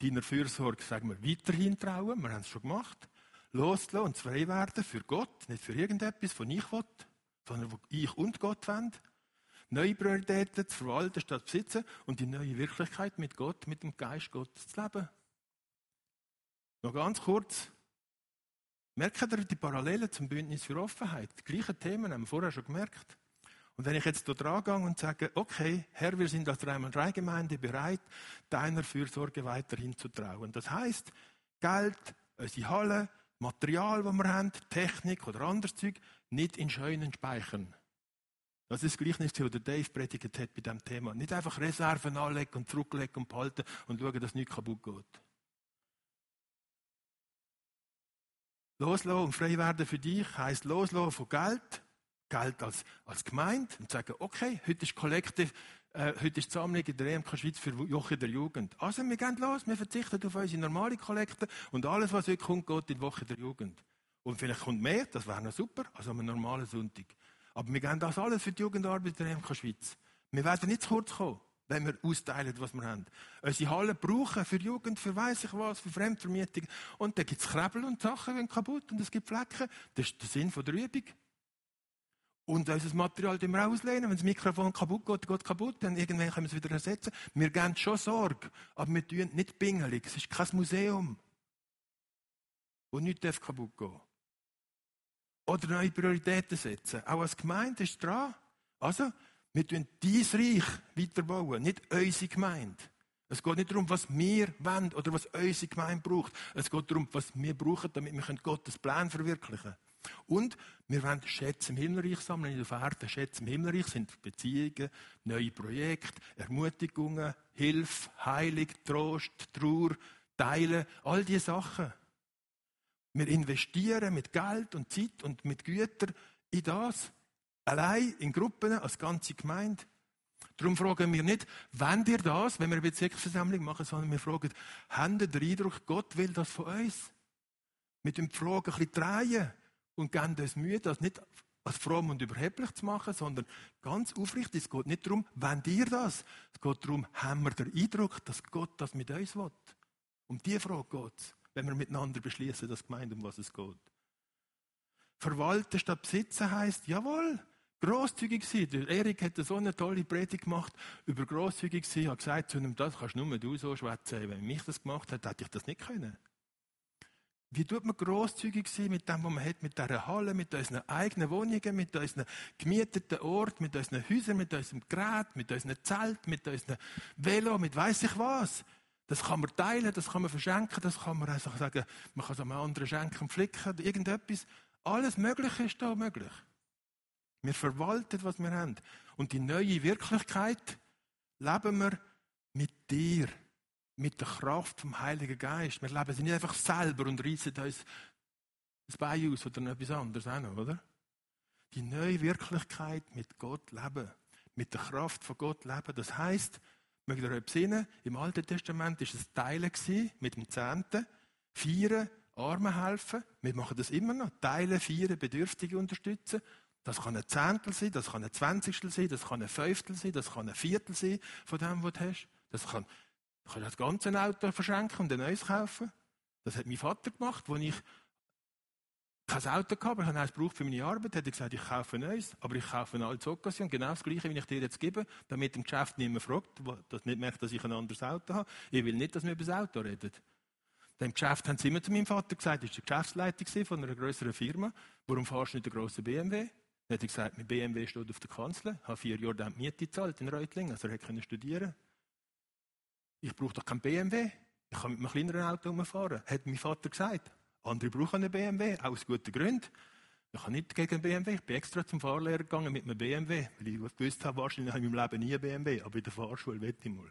Deiner Fürsorge sagen wir weiterhin trauen, wir haben es schon gemacht. Loslassen und frei werden für Gott, nicht für irgendetwas, von ich will, sondern wo ich und Gott wollen. Neue Prioritäten zu verwalten statt zu besitzen und die neue Wirklichkeit mit Gott, mit dem Geist Gottes zu leben. Noch ganz kurz. Merkt ihr die Parallelen zum Bündnis für Offenheit? Die gleichen Themen haben wir vorher schon gemerkt. Und wenn ich jetzt dort rangehe und sage, okay, Herr, wir sind als 3-3-Gemeinde bereit, deiner Fürsorge weiterhin zu trauen. Das heißt, Geld, unsere Halle, Material, das wir haben, Technik oder anderes Zeug, nicht in schönen speichern. Das ist das Gleichnis, das Dave predigt hat bei diesem Thema. Nicht einfach Reserven anlegen und zurücklegen und behalten und schauen, dass nichts kaputt geht. Loslassen und frei werden für dich heisst loslassen von Geld, Geld als, als Gemeinde und sagen, okay, heute ist Kollektiv, äh, heute ist die Sammlung in der EMK Schweiz für Joche der Jugend. Also, wir gehen los, wir verzichten auf unsere normale Kollekte und alles, was heute kommt, geht in die Woche der Jugend. Und vielleicht kommt mehr, das wäre noch super, also am normalen Sonntag. Aber wir gehen das alles für die Jugendarbeit in der EMK Schweiz. Wir werden nicht zu kurz kommen, wenn wir austeilen, was wir haben. Unsere Hallen brauchen für Jugend, für weiss ich was, für Fremdvermietung. Und dann gibt es Krebel und Sachen, wenn kaputt und es gibt Flecken. Das ist der Sinn der Übung. Und unser Material tun wir auslehnen. Wenn das Mikrofon kaputt geht, geht kaputt, dann irgendwann können wir es wieder ersetzen. Wir geben schon Sorge, aber wir tun nicht pingelig. Es ist kein Museum. Und nichts kaputt gehen. Oder neue Prioritäten setzen. Auch als Gemeinde ist dran. Also, wir tun dies Reich weiterbauen, nicht unsere Gemeinde. Es geht nicht darum, was wir wollen oder was unsere Gemeinde braucht. Es geht darum, was wir brauchen, damit wir Gottes Plan verwirklichen können. Und wir wollen Schätze im Himmelreich sammeln. In der Erde Schätze im Himmelreich sind Beziehungen, neue Projekte, Ermutigungen, Hilfe, Heilung, Trost, Trauer, Teilen, all diese Sachen. Wir investieren mit Geld und Zeit und mit Gütern in das. Allein in Gruppen, als ganze Gemeinde. Darum fragen wir nicht, wenn ihr das, wenn wir eine Bezirksversammlung machen, sondern wir fragen, haben ihr den Eindruck, Gott will das von uns? Mit dem Fragen ein bisschen drehen und geben uns Mühe, das nicht als fromm und überheblich zu machen, sondern ganz aufrichtig. Es geht nicht darum, wenn ihr das. Es geht darum, haben wir den Eindruck, dass Gott das mit uns will. Um diese Frage geht es, wenn wir miteinander beschließen, das gemeint, um was es geht. Verwalten statt besitzen heisst, jawohl, großzügig sein. Erik hat so eine tolle Predigt gemacht über großzügig sein. Er hat gesagt zu ihm, das kannst nur du so schwätzen. Wenn mich das gemacht hat, hätte ich das nicht können. Wie tut man grosszügig sein mit dem, was man hat, mit dieser Halle, mit unseren eigenen Wohnungen, mit unseren gemieteten Orten, mit unseren Häusern, mit unserem Gerät, mit unseren Zelt, mit unseren Velo, mit weiss ich was. Das kann man teilen, das kann man verschenken, das kann man einfach sagen, man kann es einem anderen schenken, flicken, irgendetwas. Alles Mögliche ist da möglich. Wir verwalten, was wir haben. Und die neue Wirklichkeit leben wir mit dir mit der Kraft vom Heiligen Geist. Wir leben sie nicht einfach selber und reißen uns das Bein aus oder etwas anderes auch noch, oder? Die neue Wirklichkeit mit Gott leben. Mit der Kraft von Gott leben. Das heisst, mögt ihr euch besinnen, im Alten Testament war es Teilen mit dem Zehnten. Vieren, Armen helfen. Wir machen das immer noch. Teilen, vieren, Bedürftige unterstützen. Das kann ein Zehntel sein, das kann ein Zwanzigstel sein, das kann ein Fünftel sein, das kann ein Viertel sein von dem, was du hast. Das kann ich kann das ganze Auto verschenken und ein neues kaufen. Das hat mein Vater gemacht, als ich kein Auto hatte, ich habe eins für meine Arbeit, hat er gesagt, ich kaufe ein neues, aber ich kaufe eine alte Occasion, genau das Gleiche, wie ich dir jetzt gebe, damit im Geschäft niemand fragt, dass nicht merkt, dass ich ein anderes Auto habe. Ich will nicht, dass wir über das Auto reden. Im Geschäft haben sie immer zu meinem Vater gesagt, das war die Geschäftsleitung von einer größeren Firma, warum fahrst du nicht einen grossen BMW? Dann hat er gesagt, mein BMW steht auf der Kanzler, habe vier Jahre die Miete gezahlt in Reutlingen, also er konnte studieren ich brauche doch kein BMW. Ich kann mit einem kleineren Auto umfahren. Hat mein Vater gesagt. Andere brauchen einen BMW, aus guten Gründen. Ich habe nicht gegen einen BMW. Ich bin extra zum Fahrlehrer gegangen mit einem BMW, weil ich gewusst habe, wahrscheinlich habe ich in meinem Leben nie einen BMW, aber in der Fahrschule will ich mal.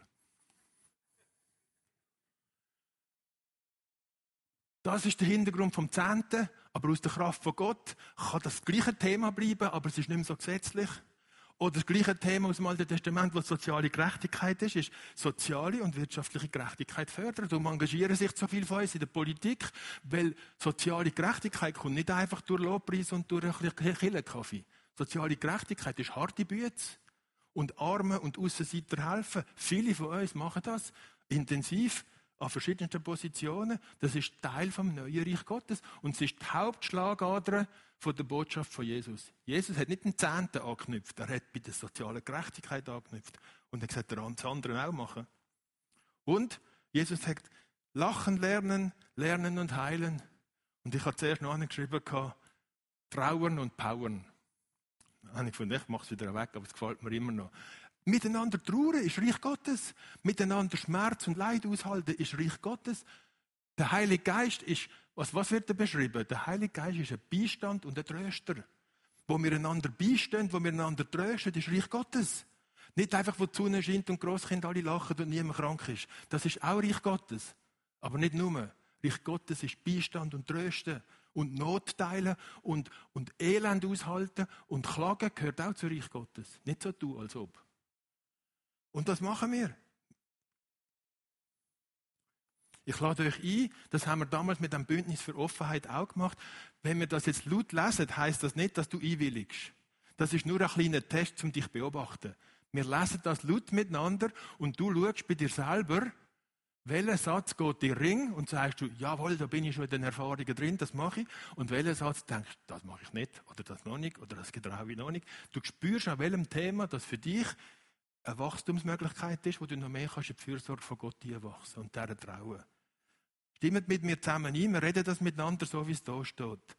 Das ist der Hintergrund vom Zehnten, aber aus der Kraft von Gott kann das gleiche Thema bleiben, aber es ist nicht mehr so gesetzlich. Oder das gleiche Thema aus dem Alten Testament, was soziale Gerechtigkeit ist, ist soziale und wirtschaftliche Gerechtigkeit fördern. Darum engagieren sich so viele von uns in der Politik, weil soziale Gerechtigkeit kommt nicht einfach durch Lobpreis und durch ein bisschen Killenkaffee. Soziale Gerechtigkeit ist harte Bütze. Und Arme und Aussenseiter helfen. Viele von uns machen das intensiv an verschiedensten Positionen. Das ist Teil vom neuen Reich Gottes. Und es ist die Hauptschlagader von der Botschaft von Jesus. Jesus hat nicht den Zehnten angeknüpft, er hat bei der sozialen Gerechtigkeit angeknüpft. Und er gesagt, der andere auch machen. Und Jesus sagt, lachen lernen, lernen und heilen. Und ich habe zuerst noch einen geschrieben, trauern und powern. Habe ich gefunden, ich mache es wieder weg, aber es gefällt mir immer noch. Miteinander trauern ist Reich Gottes. Miteinander Schmerz und Leid aushalten ist Reich Gottes. Der Heilige Geist ist, was, was wird da beschrieben? Der Heilige Geist ist ein Beistand und ein Tröster. Wo wir einander beistehen, wo wir einander trösten, ist Reich Gottes. Nicht einfach, wo die Sonne scheint und Grosskind alle lachen und niemand krank ist. Das ist auch Reich Gottes. Aber nicht nur. Reich Gottes ist Beistand und Trösten und Not teilen und, und Elend aushalten und Klagen gehört auch zu Reich Gottes. Nicht so du, als ob. Und das machen wir. Ich lade euch ein, das haben wir damals mit dem Bündnis für Offenheit auch gemacht. Wenn wir das jetzt laut lesen, heißt das nicht, dass du einwilligst. Das ist nur ein kleiner Test, um dich zu beobachten. Wir lesen das laut miteinander und du schaust bei dir selber, welcher Satz geht dir ring und sagst du, jawohl, da bin ich schon in den Erfahrungen drin, das mache ich. Und welcher Satz denkst du, das mache ich nicht, oder das noch nicht, oder das getraue ich noch nicht. Du spürst an welchem Thema das für dich eine Wachstumsmöglichkeit ist, wo du noch mehr kannst in die Fürsorge von Gott einwachsen und dieser trauen. Stimmt mit mir zusammen ein, wir reden das miteinander so, wie es da steht.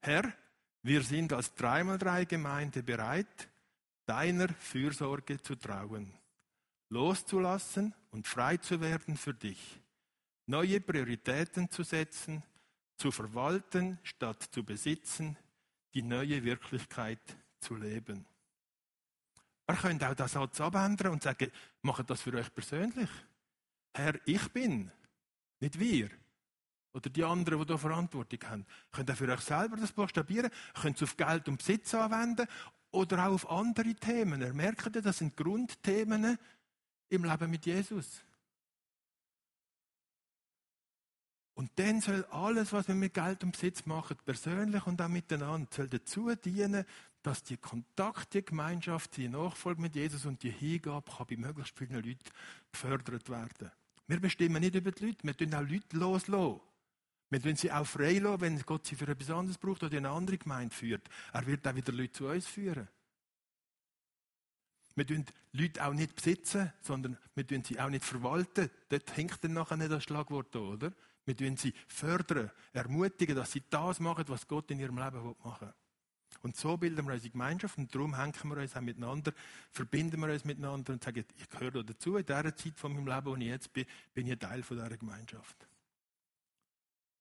Herr, wir sind als dreimal drei Gemeinde bereit, deiner Fürsorge zu trauen, loszulassen und frei zu werden für dich, neue Prioritäten zu setzen, zu verwalten statt zu besitzen, die neue Wirklichkeit zu leben. Ihr könnt auch das Satz abändern und sagen, macht das für euch persönlich. Herr, ich bin, nicht wir. Oder die anderen, die da Verantwortung haben. Ihr könnt auch für euch selber das buchstabieren, ihr könnt es auf Geld und Besitz anwenden oder auch auf andere Themen. Ihr merkt, das sind Grundthemen im Leben mit Jesus. Und dann soll alles, was wir mit Geld und Besitz machen, persönlich und auch miteinander, soll dazu dienen, dass die Kontakt, die Gemeinschaft, die Nachfolge mit Jesus und die Hingabe kann bei möglichst vielen Leuten gefördert werden. Wir bestimmen nicht über die Leute, wir tun auch Leute loslassen. Wir tun sie auch frei lassen, wenn Gott sie für etwas anderes braucht oder in eine andere Gemeinde führt. Er wird auch wieder Leute zu uns führen. Wir tun Leute auch nicht besitzen, sondern wir tun sie auch nicht verwalten. Dort hängt dann nachher nicht das Schlagwort da, oder? Wir tun sie fördern, ermutigen, dass sie das machen, was Gott in ihrem Leben machen will. Und so bilden wir unsere Gemeinschaft und darum hängen wir uns auch miteinander, verbinden wir uns miteinander und sagen, ich gehöre dazu, in dieser Zeit von meinem Leben, wo ich jetzt bin, bin ich Teil von dieser Gemeinschaft.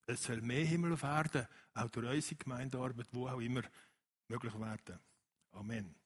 Es soll mehr Himmel auf Erden, auch durch unsere Gemeindearbeit, wo auch immer, möglich werden. Amen.